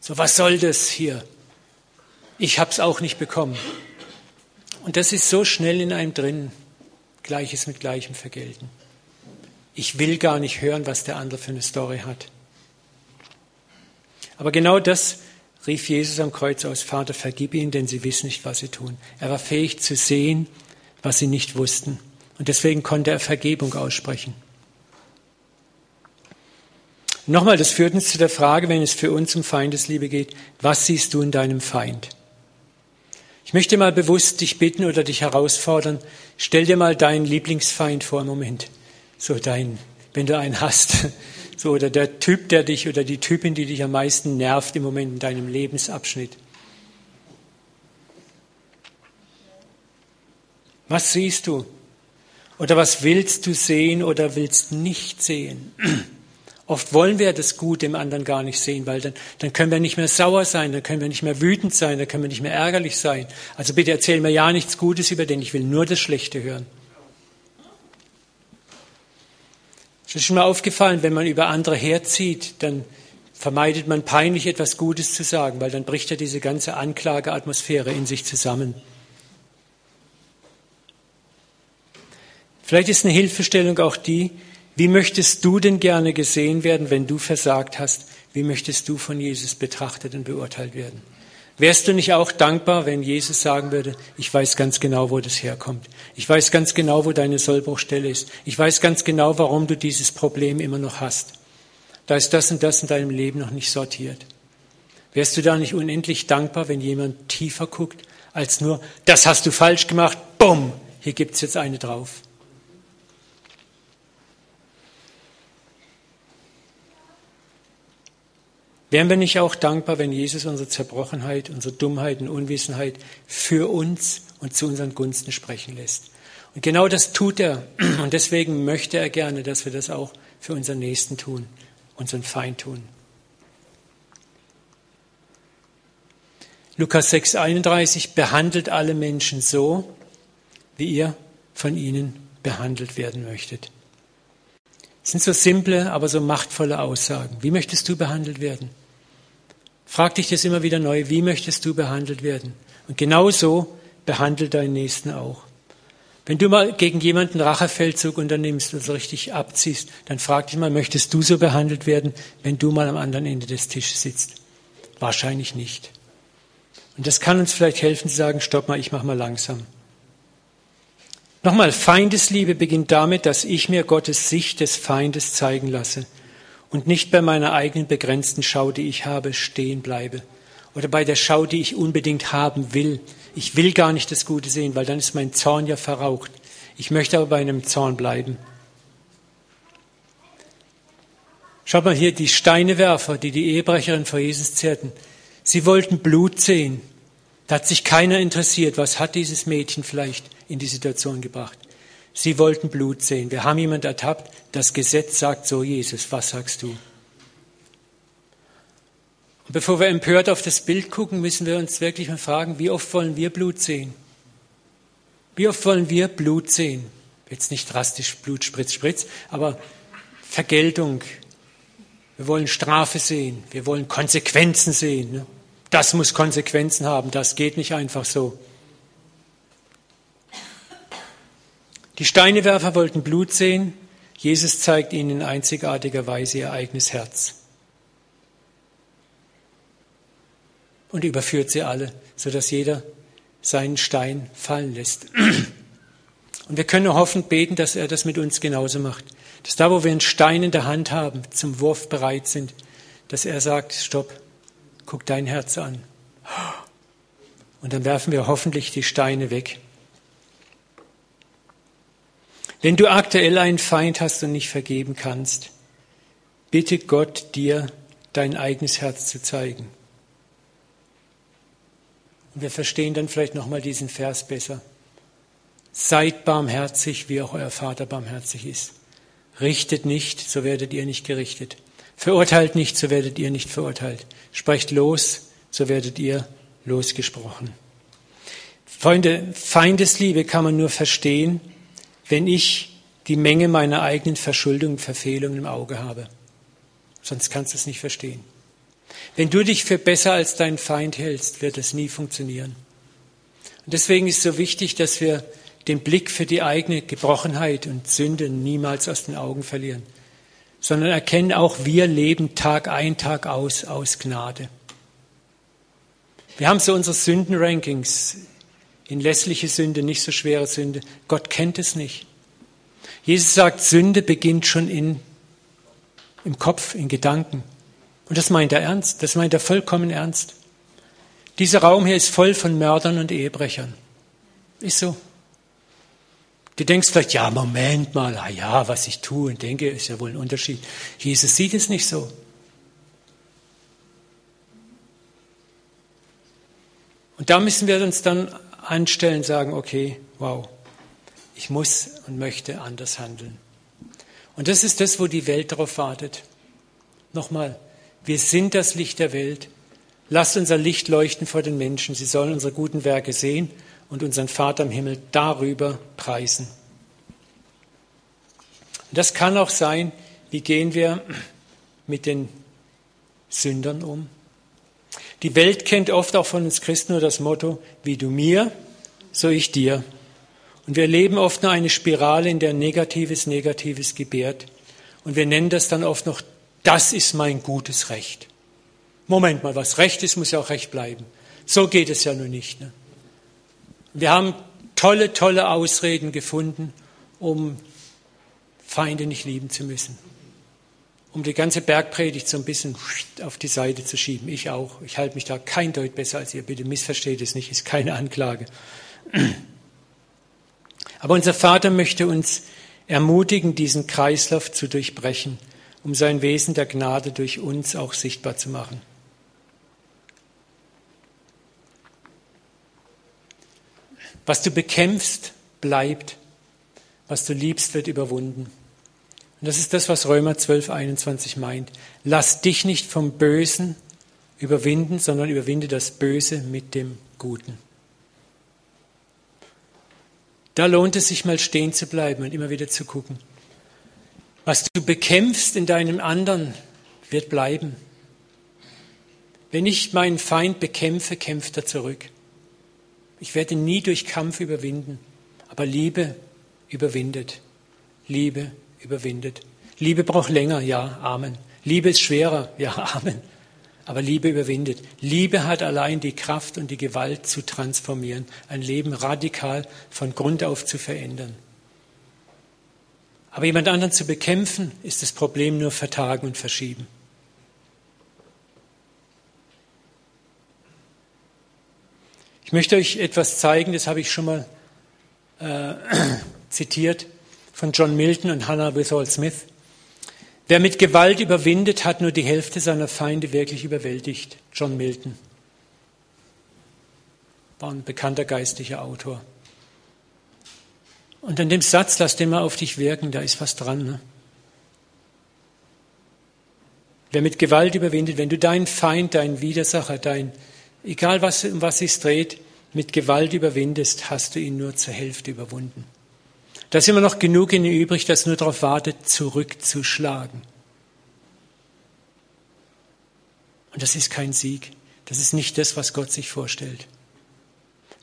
So, was soll das hier? Ich hab's auch nicht bekommen. Und das ist so schnell in einem drin, Gleiches mit Gleichem vergelten. Ich will gar nicht hören, was der andere für eine Story hat. Aber genau das rief Jesus am Kreuz aus, Vater, vergib ihnen, denn sie wissen nicht, was sie tun. Er war fähig zu sehen, was sie nicht wussten. Und deswegen konnte er Vergebung aussprechen. Nochmal, das führt uns zu der Frage, wenn es für uns um Feindesliebe geht, was siehst du in deinem Feind? Ich möchte mal bewusst dich bitten oder dich herausfordern, stell dir mal deinen Lieblingsfeind vor im Moment. So dein, wenn du einen hast. So, oder der Typ, der dich oder die Typin, die dich am meisten nervt im Moment in deinem Lebensabschnitt. Was siehst du? Oder was willst du sehen oder willst nicht sehen? Oft wollen wir das Gute im anderen gar nicht sehen, weil dann, dann können wir nicht mehr sauer sein, dann können wir nicht mehr wütend sein, dann können wir nicht mehr ärgerlich sein. Also bitte erzähl mir ja nichts Gutes über den, ich will nur das Schlechte hören. Es ist schon mal aufgefallen, wenn man über andere herzieht, dann vermeidet man peinlich etwas Gutes zu sagen, weil dann bricht ja diese ganze Anklageatmosphäre in sich zusammen. Vielleicht ist eine Hilfestellung auch die, wie möchtest du denn gerne gesehen werden, wenn du versagt hast? Wie möchtest du von Jesus betrachtet und beurteilt werden? Wärst du nicht auch dankbar, wenn Jesus sagen würde, ich weiß ganz genau, wo das herkommt. Ich weiß ganz genau, wo deine Sollbruchstelle ist. Ich weiß ganz genau, warum du dieses Problem immer noch hast. Da ist das und das in deinem Leben noch nicht sortiert. Wärst du da nicht unendlich dankbar, wenn jemand tiefer guckt, als nur, das hast du falsch gemacht, bumm, hier gibt's jetzt eine drauf. Wären wir nicht auch dankbar, wenn Jesus unsere Zerbrochenheit, unsere Dummheit und Unwissenheit für uns und zu unseren Gunsten sprechen lässt? Und genau das tut er. Und deswegen möchte er gerne, dass wir das auch für unseren Nächsten tun, unseren Feind tun. Lukas 6, 31, behandelt alle Menschen so, wie ihr von ihnen behandelt werden möchtet. Das sind so simple, aber so machtvolle Aussagen. Wie möchtest du behandelt werden? Frag dich das immer wieder neu, wie möchtest du behandelt werden? Und genauso behandelt deinen Nächsten auch. Wenn du mal gegen jemanden Rachefeldzug unternimmst und so richtig abziehst, dann frag dich mal, möchtest du so behandelt werden, wenn du mal am anderen Ende des Tisches sitzt? Wahrscheinlich nicht. Und das kann uns vielleicht helfen zu sagen, stopp mal, ich mach mal langsam. Nochmal, Feindesliebe beginnt damit, dass ich mir Gottes Sicht des Feindes zeigen lasse und nicht bei meiner eigenen begrenzten Schau, die ich habe, stehen bleibe. Oder bei der Schau, die ich unbedingt haben will. Ich will gar nicht das Gute sehen, weil dann ist mein Zorn ja verraucht. Ich möchte aber bei einem Zorn bleiben. Schaut mal hier, die Steinewerfer, die die Ehebrecherin vor Jesus zerrten. Sie wollten Blut sehen. Da hat sich keiner interessiert, was hat dieses Mädchen vielleicht in die Situation gebracht. Sie wollten Blut sehen. Wir haben jemand ertappt. Das Gesetz sagt so, Jesus, was sagst du? Und bevor wir empört auf das Bild gucken, müssen wir uns wirklich mal fragen, wie oft wollen wir Blut sehen? Wie oft wollen wir Blut sehen? Jetzt nicht drastisch Blut, Spritz, Spritz, aber Vergeltung. Wir wollen Strafe sehen. Wir wollen Konsequenzen sehen. Ne? Das muss Konsequenzen haben, das geht nicht einfach so. Die Steinewerfer wollten Blut sehen, Jesus zeigt ihnen in einzigartiger Weise ihr eigenes Herz. Und überführt sie alle, sodass jeder seinen Stein fallen lässt. Und wir können hoffen, beten, dass er das mit uns genauso macht. Dass da, wo wir einen Stein in der Hand haben, zum Wurf bereit sind, dass er sagt, stopp, guck dein Herz an. Und dann werfen wir hoffentlich die Steine weg. Wenn du aktuell einen Feind hast und nicht vergeben kannst, bitte Gott dir dein eigenes Herz zu zeigen. Und wir verstehen dann vielleicht nochmal diesen Vers besser. Seid barmherzig, wie auch euer Vater barmherzig ist. Richtet nicht, so werdet ihr nicht gerichtet. Verurteilt nicht, so werdet ihr nicht verurteilt. Sprecht los, so werdet ihr losgesprochen. Freunde, Feindesliebe kann man nur verstehen, wenn ich die Menge meiner eigenen Verschuldungen und Verfehlungen im Auge habe. Sonst kannst du es nicht verstehen. Wenn du dich für besser als dein Feind hältst, wird es nie funktionieren. Und deswegen ist es so wichtig, dass wir den Blick für die eigene Gebrochenheit und Sünde niemals aus den Augen verlieren sondern erkennen auch, wir leben Tag ein, Tag aus aus Gnade. Wir haben so unsere Sündenrankings. In lässliche Sünde, nicht so schwere Sünde. Gott kennt es nicht. Jesus sagt, Sünde beginnt schon in, im Kopf, in Gedanken. Und das meint er ernst. Das meint er vollkommen ernst. Dieser Raum hier ist voll von Mördern und Ehebrechern. Ist so. Du denkst vielleicht, ja, Moment mal, ah ja, was ich tue und denke, ist ja wohl ein Unterschied. Jesus sieht es nicht so. Und da müssen wir uns dann anstellen, sagen, okay, wow, ich muss und möchte anders handeln. Und das ist das, wo die Welt darauf wartet. Nochmal, wir sind das Licht der Welt. Lasst unser Licht leuchten vor den Menschen. Sie sollen unsere guten Werke sehen und unseren Vater im Himmel darüber preisen. Und das kann auch sein, wie gehen wir mit den Sündern um. Die Welt kennt oft auch von uns Christen nur das Motto, wie du mir, so ich dir. Und wir erleben oft nur eine Spirale, in der Negatives Negatives gebärt. Und wir nennen das dann oft noch, das ist mein gutes Recht. Moment mal, was Recht ist, muss ja auch Recht bleiben. So geht es ja nur nicht. Ne? Wir haben tolle, tolle Ausreden gefunden, um Feinde nicht lieben zu müssen. Um die ganze Bergpredigt so ein bisschen auf die Seite zu schieben. Ich auch. Ich halte mich da kein Deut besser als ihr. Bitte missversteht es nicht, ist keine Anklage. Aber unser Vater möchte uns ermutigen, diesen Kreislauf zu durchbrechen, um sein Wesen der Gnade durch uns auch sichtbar zu machen. Was du bekämpfst, bleibt. Was du liebst, wird überwunden. Und das ist das, was Römer 12, 21 meint. Lass dich nicht vom Bösen, überwinden, sondern überwinde das Böse mit dem Guten. Da lohnt es sich mal stehen zu bleiben und immer wieder zu gucken. Was du bekämpfst in deinem anderen, wird bleiben. Wenn ich meinen Feind bekämpfe, kämpft er zurück. Ich werde nie durch Kampf überwinden, aber Liebe überwindet. Liebe überwindet. Liebe braucht länger, ja, Amen. Liebe ist schwerer, ja, Amen. Aber Liebe überwindet. Liebe hat allein die Kraft und die Gewalt zu transformieren, ein Leben radikal von Grund auf zu verändern. Aber jemand anderen zu bekämpfen, ist das Problem nur vertagen und verschieben. Ich möchte euch etwas zeigen, das habe ich schon mal äh, zitiert von John Milton und Hannah Withall Smith. Wer mit Gewalt überwindet, hat nur die Hälfte seiner Feinde wirklich überwältigt. John Milton war ein bekannter geistlicher Autor. Und an dem Satz, lass den mal auf dich wirken, da ist was dran. Ne? Wer mit Gewalt überwindet, wenn du deinen Feind, deinen Widersacher, dein, egal was, um was es dreht, mit Gewalt überwindest, hast du ihn nur zur Hälfte überwunden. Da ist immer noch genug in ihm übrig, das nur darauf wartet, zurückzuschlagen. Und das ist kein Sieg. Das ist nicht das, was Gott sich vorstellt.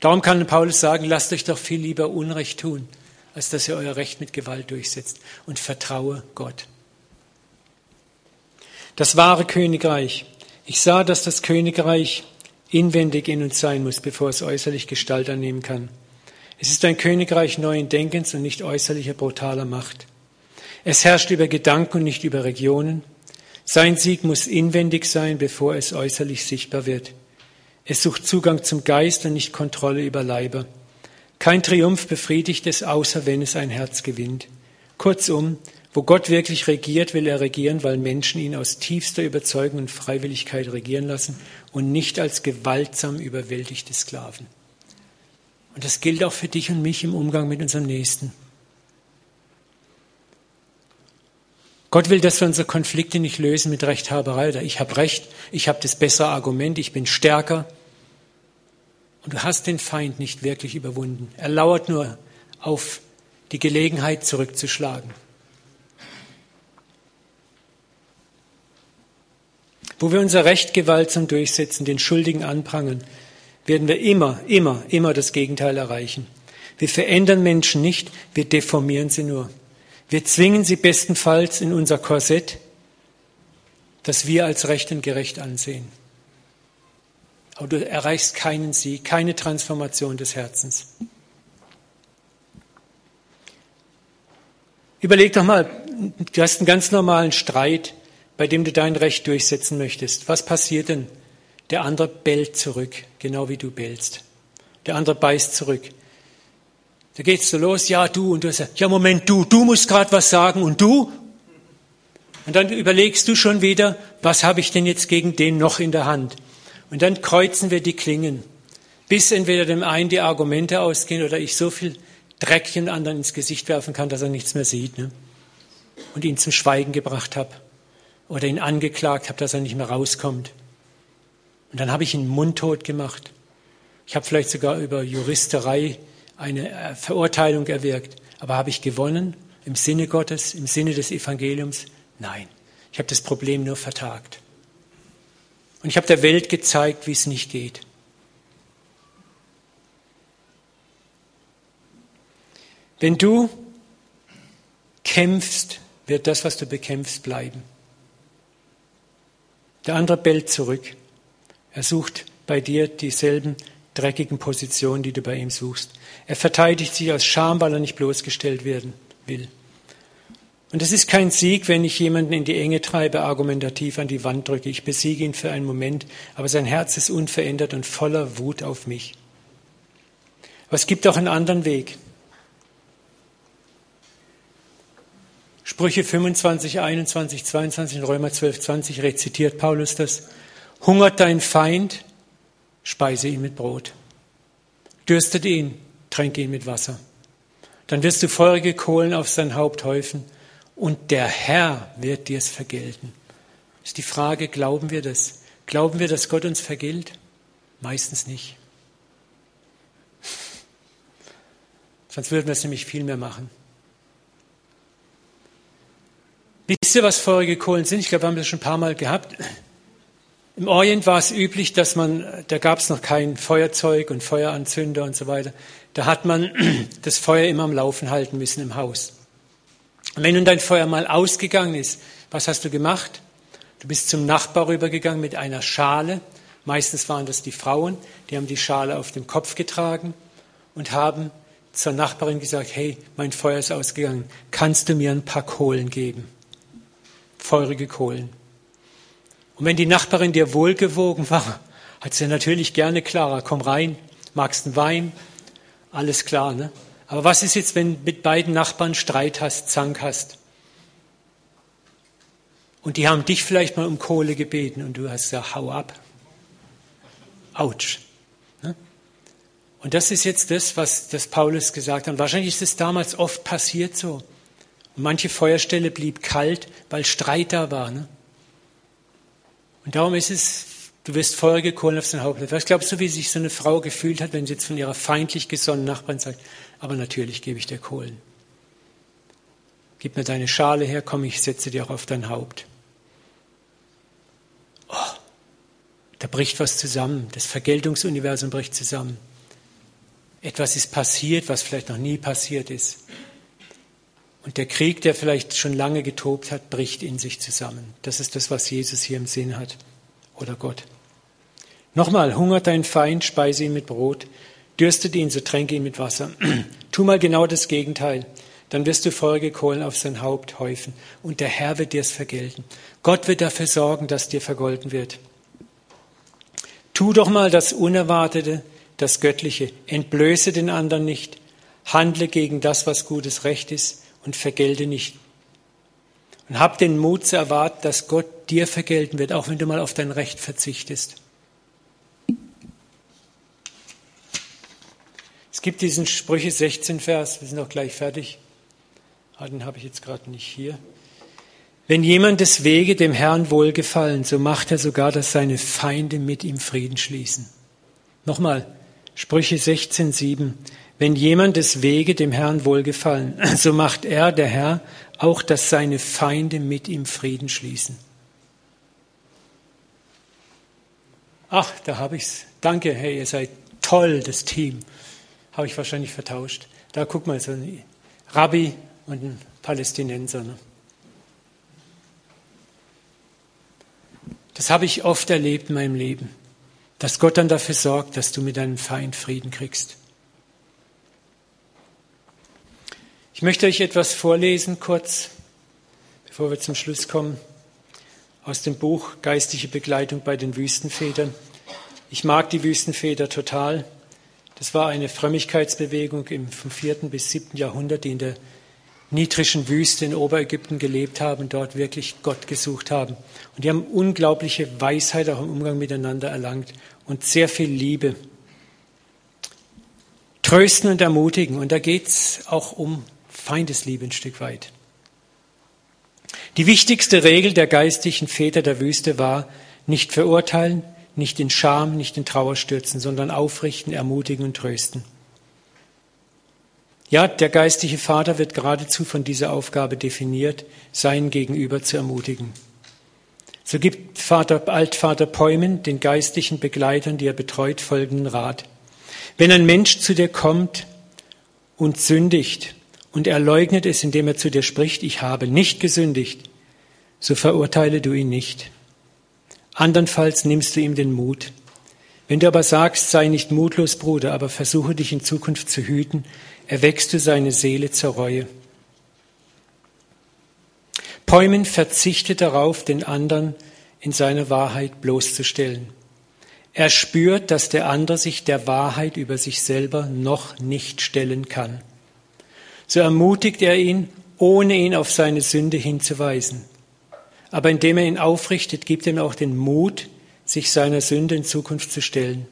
Darum kann Paulus sagen, lasst euch doch viel lieber Unrecht tun, als dass ihr euer Recht mit Gewalt durchsetzt und vertraue Gott. Das wahre Königreich. Ich sah, dass das Königreich inwendig in uns sein muss, bevor es äußerlich Gestalt annehmen kann. Es ist ein Königreich neuen Denkens und nicht äußerlicher brutaler Macht. Es herrscht über Gedanken und nicht über Regionen. Sein Sieg muss inwendig sein, bevor es äußerlich sichtbar wird. Es sucht Zugang zum Geist und nicht Kontrolle über Leiber. Kein Triumph befriedigt es, außer wenn es ein Herz gewinnt. Kurzum, wo Gott wirklich regiert, will er regieren, weil Menschen ihn aus tiefster Überzeugung und Freiwilligkeit regieren lassen und nicht als gewaltsam überwältigte Sklaven. Und das gilt auch für dich und mich im Umgang mit unserem Nächsten. Gott will, dass wir unsere Konflikte nicht lösen mit Rechthaberei oder ich habe Recht, ich habe das bessere Argument, ich bin stärker. Und du hast den Feind nicht wirklich überwunden. Er lauert nur auf die Gelegenheit zurückzuschlagen. Wo wir unser Recht gewaltsam durchsetzen, den Schuldigen anprangern, werden wir immer, immer, immer das Gegenteil erreichen. Wir verändern Menschen nicht, wir deformieren sie nur. Wir zwingen sie bestenfalls in unser Korsett, das wir als recht und gerecht ansehen. Aber du erreichst keinen Sieg, keine Transformation des Herzens. Überleg doch mal, du hast einen ganz normalen Streit, bei dem du dein Recht durchsetzen möchtest. Was passiert denn? Der andere bellt zurück, genau wie du bellst. Der andere beißt zurück. Da geht's so los, ja du, und du sagst, ja Moment, du, du musst gerade was sagen und du? Und dann überlegst du schon wieder, was habe ich denn jetzt gegen den noch in der Hand? Und dann kreuzen wir die Klingen, bis entweder dem einen die Argumente ausgehen oder ich so viel Dreck dem anderen ins Gesicht werfen kann, dass er nichts mehr sieht ne? und ihn zum Schweigen gebracht habe oder ihn angeklagt habe, dass er nicht mehr rauskommt. Und dann habe ich ihn mundtot gemacht. Ich habe vielleicht sogar über Juristerei eine äh, Verurteilung erwirkt. Aber habe ich gewonnen im Sinne Gottes, im Sinne des Evangeliums? Nein. Ich habe das Problem nur vertagt. Und ich habe der Welt gezeigt, wie es nicht geht. Wenn du kämpfst, wird das, was du bekämpfst, bleiben. Der andere bellt zurück. Er sucht bei dir dieselben dreckigen Positionen, die du bei ihm suchst. Er verteidigt sich aus Scham, weil er nicht bloßgestellt werden will. Und es ist kein Sieg, wenn ich jemanden in die Enge treibe, argumentativ an die Wand drücke. Ich besiege ihn für einen Moment, aber sein Herz ist unverändert und voller Wut auf mich. Aber es gibt auch einen anderen Weg. Sprüche 25, 21, 22 in Römer 12, 20 rezitiert Paulus das. Hungert dein Feind, speise ihn mit Brot. Dürstet ihn, tränke ihn mit Wasser. Dann wirst du feurige Kohlen auf sein Haupt häufen und der Herr wird dir es vergelten. Ist die Frage, glauben wir das? Glauben wir, dass Gott uns vergilt? Meistens nicht. Sonst würden wir es nämlich viel mehr machen. Wisst ihr, was feurige Kohlen sind? Ich glaube, wir haben das schon ein paar Mal gehabt. Im Orient war es üblich, dass man, da gab es noch kein Feuerzeug und Feueranzünder und so weiter. Da hat man das Feuer immer am Laufen halten müssen im Haus. Und wenn nun dein Feuer mal ausgegangen ist, was hast du gemacht? Du bist zum Nachbar rübergegangen mit einer Schale. Meistens waren das die Frauen, die haben die Schale auf dem Kopf getragen und haben zur Nachbarin gesagt, hey, mein Feuer ist ausgegangen, kannst du mir ein paar Kohlen geben? Feurige Kohlen. Und wenn die Nachbarin dir wohlgewogen war, hat sie natürlich gerne Clara, komm rein, magst einen Wein, alles klar, ne? Aber was ist jetzt, wenn mit beiden Nachbarn Streit hast, Zank hast? Und die haben dich vielleicht mal um Kohle gebeten und du hast gesagt, hau ab. Autsch. Ne? Und das ist jetzt das, was das Paulus gesagt hat. wahrscheinlich ist es damals oft passiert so. Und manche Feuerstelle blieb kalt, weil Streit da war. Ne? Und darum ist es, du wirst Feuer gekohlen auf sein Haupt. Was glaubst du, wie sich so eine Frau gefühlt hat, wenn sie jetzt von ihrer feindlich gesonnenen Nachbarin sagt, aber natürlich gebe ich dir Kohlen. Gib mir deine Schale her, komm, ich setze dir auch auf dein Haupt. Oh, da bricht was zusammen. Das Vergeltungsuniversum bricht zusammen. Etwas ist passiert, was vielleicht noch nie passiert ist. Und der Krieg, der vielleicht schon lange getobt hat, bricht in sich zusammen. Das ist das, was Jesus hier im Sinn hat. Oder Gott. Nochmal, hungert dein Feind, speise ihn mit Brot. Dürstet ihn, so tränke ihn mit Wasser. tu mal genau das Gegenteil. Dann wirst du feurige Kohlen auf sein Haupt häufen. Und der Herr wird dir es vergelten. Gott wird dafür sorgen, dass dir vergolten wird. Tu doch mal das Unerwartete, das Göttliche. Entblöße den anderen nicht. Handle gegen das, was gutes Recht ist und vergelte nicht. Und hab den Mut zu erwarten, dass Gott dir vergelten wird, auch wenn du mal auf dein Recht verzichtest. Es gibt diesen Sprüche 16 Vers, wir sind auch gleich fertig. Ah, den habe ich jetzt gerade nicht hier. Wenn jemand des Wege dem Herrn wohlgefallen, so macht er sogar, dass seine Feinde mit ihm Frieden schließen. Nochmal, Sprüche 16, 7. Wenn jemand des Wege dem Herrn wohlgefallen, so macht er, der Herr, auch, dass seine Feinde mit ihm Frieden schließen. Ach, da habe ich's. Danke, hey, ihr seid toll, das Team. Habe ich wahrscheinlich vertauscht. Da guck mal, so ein Rabbi und ein Palästinenser. Ne? Das habe ich oft erlebt in meinem Leben, dass Gott dann dafür sorgt, dass du mit deinem Feind Frieden kriegst. Ich möchte euch etwas vorlesen, kurz, bevor wir zum Schluss kommen, aus dem Buch Geistliche Begleitung bei den Wüstenvätern. Ich mag die Wüstenväter total. Das war eine Frömmigkeitsbewegung im, vom 4. bis 7. Jahrhundert, die in der nitrischen Wüste in Oberägypten gelebt haben und dort wirklich Gott gesucht haben. Und die haben unglaubliche Weisheit auch im Umgang miteinander erlangt und sehr viel Liebe. Trösten und ermutigen. Und da geht es auch um Feindesliebe ein Stück weit. Die wichtigste Regel der geistlichen Väter der Wüste war, nicht verurteilen, nicht in Scham, nicht in Trauer stürzen, sondern aufrichten, ermutigen und trösten. Ja, der geistliche Vater wird geradezu von dieser Aufgabe definiert, sein Gegenüber zu ermutigen. So gibt Vater, Altvater Päumen den geistlichen Begleitern, die er betreut, folgenden Rat. Wenn ein Mensch zu dir kommt und sündigt, und er leugnet es, indem er zu dir spricht, ich habe nicht gesündigt, so verurteile du ihn nicht. Andernfalls nimmst du ihm den Mut. Wenn du aber sagst, sei nicht mutlos, Bruder, aber versuche dich in Zukunft zu hüten, erweckst du seine Seele zur Reue. Päumen verzichtet darauf, den anderen in seiner Wahrheit bloßzustellen. Er spürt, dass der andere sich der Wahrheit über sich selber noch nicht stellen kann so ermutigt er ihn, ohne ihn auf seine Sünde hinzuweisen. Aber indem er ihn aufrichtet, gibt er ihm auch den Mut, sich seiner Sünde in Zukunft zu stellen.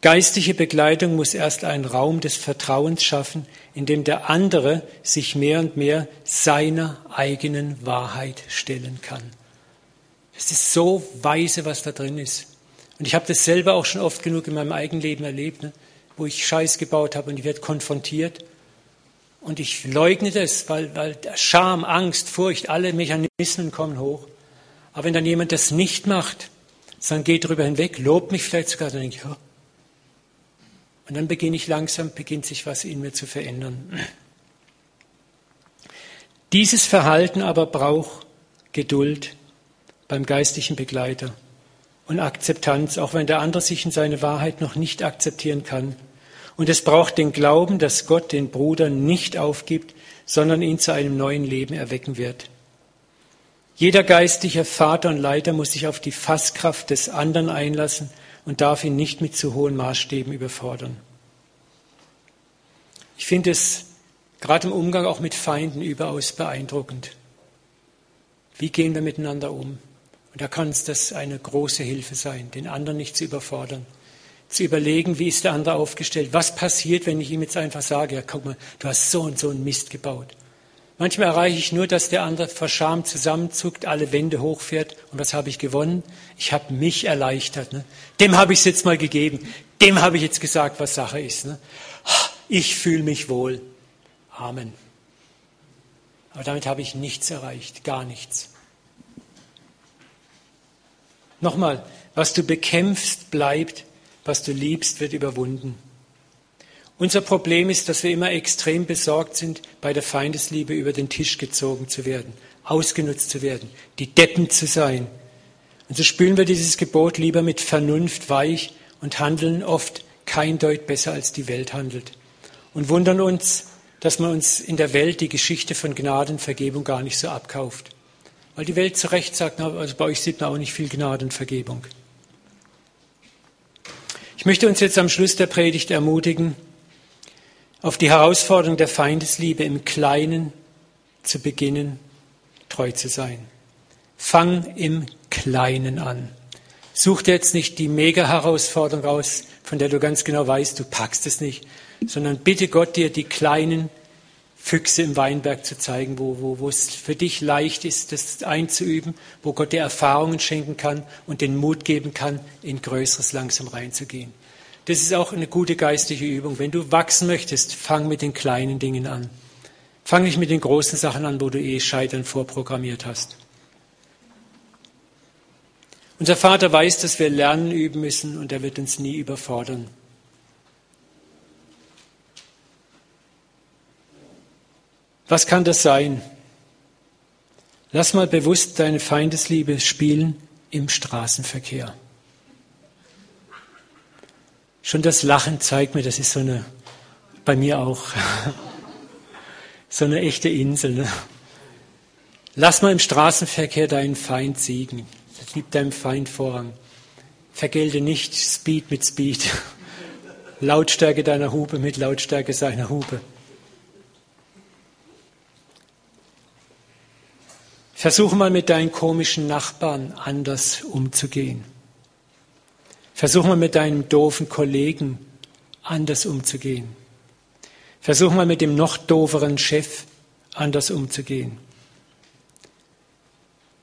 Geistliche Begleitung muss erst einen Raum des Vertrauens schaffen, in dem der andere sich mehr und mehr seiner eigenen Wahrheit stellen kann. Es ist so weise, was da drin ist. Und ich habe das selber auch schon oft genug in meinem eigenen Leben erlebt, ne? wo ich Scheiß gebaut habe und ich werde konfrontiert. Und ich leugne das, weil, weil Scham, Angst, Furcht, alle Mechanismen kommen hoch. Aber wenn dann jemand das nicht macht, sondern geht darüber hinweg, lobt mich vielleicht sogar, dann denke ich, oh. Und dann beginne ich langsam, beginnt sich was in mir zu verändern. Dieses Verhalten aber braucht Geduld beim geistlichen Begleiter und Akzeptanz, auch wenn der andere sich in seine Wahrheit noch nicht akzeptieren kann. Und es braucht den Glauben, dass Gott den Bruder nicht aufgibt, sondern ihn zu einem neuen Leben erwecken wird. Jeder geistliche Vater und Leiter muss sich auf die Fasskraft des anderen einlassen und darf ihn nicht mit zu hohen Maßstäben überfordern. Ich finde es gerade im Umgang auch mit Feinden überaus beeindruckend. Wie gehen wir miteinander um? Und da kann es das eine große Hilfe sein, den anderen nicht zu überfordern, zu überlegen, wie ist der andere aufgestellt, was passiert, wenn ich ihm jetzt einfach sage, ja, guck mal, du hast so und so einen Mist gebaut. Manchmal erreiche ich nur, dass der andere vor Scham zusammenzuckt, alle Wände hochfährt. Und was habe ich gewonnen? Ich habe mich erleichtert. Ne? Dem habe ich es jetzt mal gegeben. Dem habe ich jetzt gesagt, was Sache ist. Ne? Ich fühle mich wohl. Amen. Aber damit habe ich nichts erreicht, gar nichts. Nochmal, was du bekämpfst, bleibt, was du liebst, wird überwunden. Unser Problem ist, dass wir immer extrem besorgt sind, bei der Feindesliebe über den Tisch gezogen zu werden, ausgenutzt zu werden, die Deppen zu sein. Und so spülen wir dieses Gebot lieber mit Vernunft weich und handeln oft kein Deut besser als die Welt handelt. Und wundern uns, dass man uns in der Welt die Geschichte von Gnadenvergebung gar nicht so abkauft. Weil die Welt zu Recht sagt, also bei euch sieht man auch nicht viel Gnadenvergebung. Ich möchte uns jetzt am Schluss der Predigt ermutigen, auf die Herausforderung der Feindesliebe im Kleinen zu beginnen, treu zu sein. Fang im Kleinen an. Such dir jetzt nicht die Mega-Herausforderung raus, von der du ganz genau weißt, du packst es nicht, sondern bitte Gott dir die kleinen Füchse im Weinberg zu zeigen, wo, wo, wo es für dich leicht ist, das einzuüben, wo Gott dir Erfahrungen schenken kann und den Mut geben kann, in Größeres langsam reinzugehen. Das ist auch eine gute geistliche Übung. Wenn du wachsen möchtest, fang mit den kleinen Dingen an. Fang nicht mit den großen Sachen an, wo du eh Scheitern vorprogrammiert hast. Unser Vater weiß, dass wir lernen üben müssen und er wird uns nie überfordern. Was kann das sein? Lass mal bewusst deine Feindesliebe spielen im Straßenverkehr. Schon das Lachen zeigt mir, das ist so eine, bei mir auch, so eine echte Insel. Ne? Lass mal im Straßenverkehr deinen Feind siegen. Gib deinem Feind Vorrang. Vergelte nicht Speed mit Speed. Lautstärke deiner Hupe mit Lautstärke seiner Hupe. Versuche mal mit deinen komischen Nachbarn anders umzugehen. Versuch mal mit deinem doofen Kollegen anders umzugehen. Versuch mal mit dem noch dooferen Chef anders umzugehen.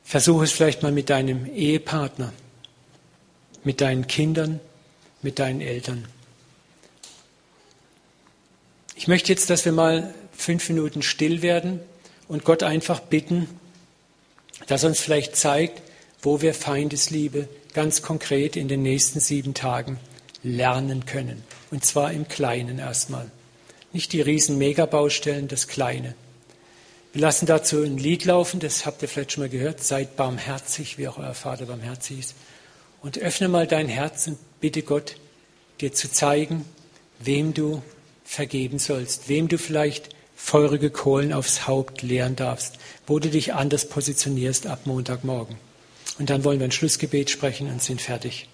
Versuch es vielleicht mal mit deinem Ehepartner, mit deinen Kindern, mit deinen Eltern. Ich möchte jetzt, dass wir mal fünf Minuten still werden und Gott einfach bitten, dass er uns vielleicht zeigt, wo wir Feindesliebe ganz konkret in den nächsten sieben Tagen lernen können. Und zwar im Kleinen erstmal. Nicht die riesen Megabaustellen, das Kleine. Wir lassen dazu ein Lied laufen, das habt ihr vielleicht schon mal gehört. Seid barmherzig, wie auch euer Vater barmherzig ist. Und öffne mal dein Herz und bitte Gott, dir zu zeigen, wem du vergeben sollst, wem du vielleicht feurige Kohlen aufs Haupt leeren darfst, wo du dich anders positionierst ab Montagmorgen. Und dann wollen wir ein Schlussgebet sprechen und sind fertig.